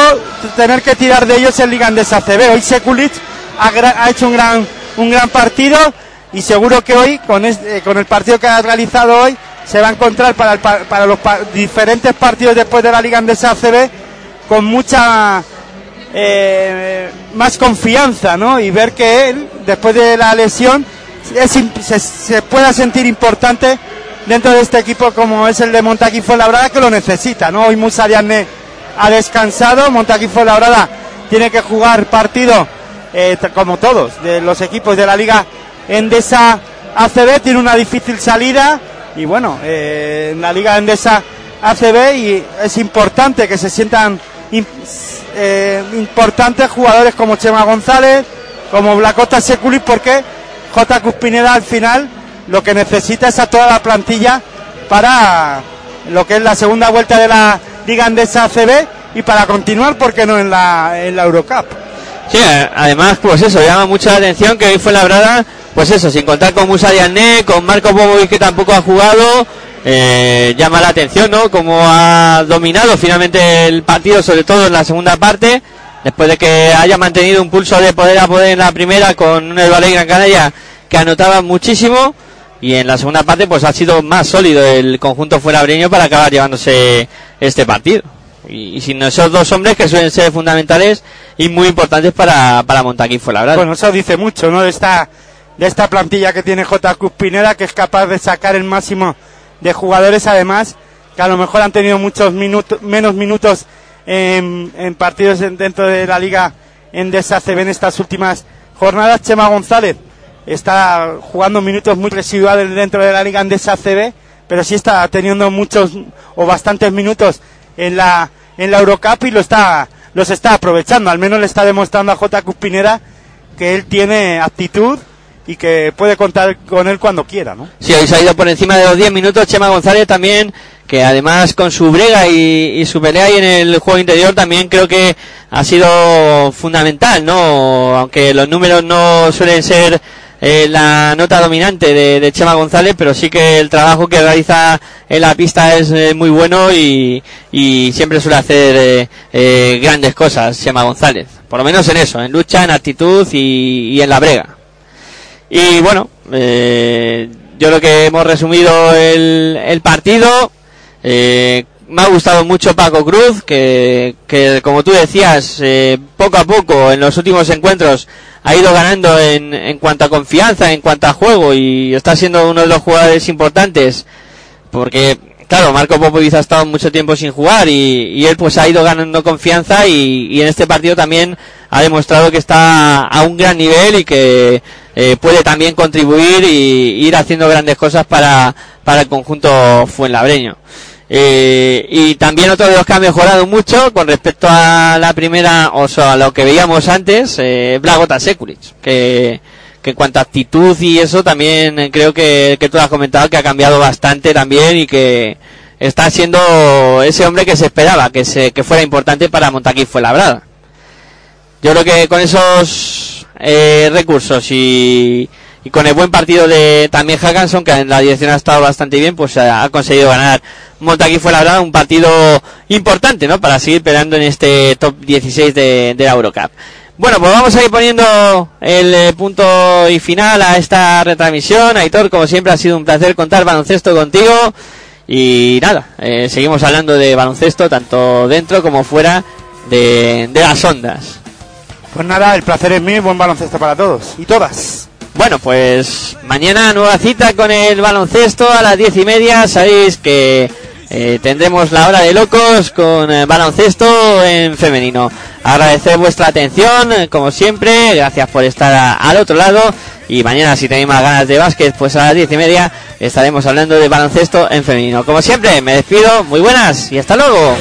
tener que tirar de ellos en Liga Andesa CB. Hoy Sekulic ha, ha, hecho un gran, un gran partido y seguro que hoy, con, este, con el partido que ha realizado hoy, se va a encontrar para, el, para los pa diferentes partidos después de la Liga Andesa CB con mucha eh, más confianza, ¿no? Y ver que él, después de la lesión, es, se, pueda sentir importante dentro de este equipo como es el de Montaquí Fuenlabrada que lo necesita, ¿no? Hoy Musa Diagne ha descansado, Montaquí Fuenlabrada tiene que jugar partido eh, como todos de los equipos de la Liga Endesa ACB, tiene una difícil salida y bueno, eh, en la Liga Endesa ACB y es importante que se sientan eh, importantes jugadores como Chema González, como Blacota Seculis porque J. Cuspineda al final lo que necesita es a toda la plantilla para lo que es la segunda vuelta de la Liga Andesa ACB y para continuar, porque no en la, en la Eurocup? Sí, además, pues eso, llama mucha atención que hoy fue labrada, pues eso, sin contar con Musa Diané, con Marco Bobovic que tampoco ha jugado, eh, llama la atención, ¿no? Como ha dominado finalmente el partido, sobre todo en la segunda parte, después de que haya mantenido un pulso de poder a poder en la primera con el Valle Gran Canaria que anotaba muchísimo y en la segunda parte pues ha sido más sólido el conjunto fuerabreño para acabar llevándose este partido. Y, y, sin esos dos hombres que suelen ser fundamentales y muy importantes para, para Montaquín Fuenlabrada. Bueno, eso dice mucho, ¿no? De esta, de esta plantilla que tiene J. Cuspinera, que es capaz de sacar el máximo de jugadores, además, que a lo mejor han tenido muchos minutos, menos minutos en, en partidos en, dentro de la liga en DSACB en estas últimas jornadas. Chema González, está jugando minutos muy residuales dentro de la Liga Andesa CB, pero sí está teniendo muchos o bastantes minutos en la, en la Eurocup y lo está, los está aprovechando. Al menos le está demostrando a J. Cuspinera que él tiene actitud y que puede contar con él cuando quiera, ¿no? Sí, hoy se ha ido por encima de los 10 minutos Chema González también, que además con su brega y, y su pelea y en el juego interior también creo que ha sido fundamental, ¿no? Aunque los números no suelen ser eh, la nota dominante de, Chema González, pero sí que el trabajo que realiza en la pista es eh, muy bueno y, y, siempre suele hacer eh, eh, grandes cosas Chema González. Por lo menos en eso, en lucha, en actitud y, y en la brega. Y bueno, yo creo que hemos resumido el, el partido. Me ha gustado mucho Paco Cruz, que, que como tú decías, eh, poco a poco en los últimos encuentros ha ido ganando en, en cuanto a confianza, en cuanto a juego y está siendo uno de los jugadores importantes porque claro, Marco Popovic ha estado mucho tiempo sin jugar y, y él pues ha ido ganando confianza y, y en este partido también ha demostrado que está a un gran nivel y que eh, puede también contribuir y ir haciendo grandes cosas para, para el conjunto fuenlabreño. Eh, y también otro de los que ha mejorado mucho con respecto a la primera, o sea, a lo que veíamos antes, eh, Blagota Sekulic, que, que en cuanto a actitud y eso también creo que, que tú has comentado que ha cambiado bastante también y que está siendo ese hombre que se esperaba que se, que fuera importante para Montaquí fue labrada. Yo creo que con esos eh, recursos y, y con el buen partido de también Hackanson, que en la dirección ha estado bastante bien, pues ha, conseguido ganar Montaquí fue labrada un partido importante, ¿no? Para seguir peleando en este top 16 de, la Eurocup. Bueno, pues vamos a ir poniendo el eh, punto y final a esta retransmisión. Aitor, como siempre, ha sido un placer contar baloncesto contigo. Y nada, eh, seguimos hablando de baloncesto tanto dentro como fuera de, de las ondas. Pues nada, el placer es mío buen baloncesto para todos y todas. Bueno, pues mañana nueva cita con el baloncesto a las diez y media. Sabéis que eh, tendremos la hora de locos con eh, baloncesto en femenino. Agradecer vuestra atención, eh, como siempre. Gracias por estar al otro lado. Y mañana, si tenéis más ganas de básquet, pues a las diez y media estaremos hablando de baloncesto en femenino. Como siempre, me despido. Muy buenas y hasta luego.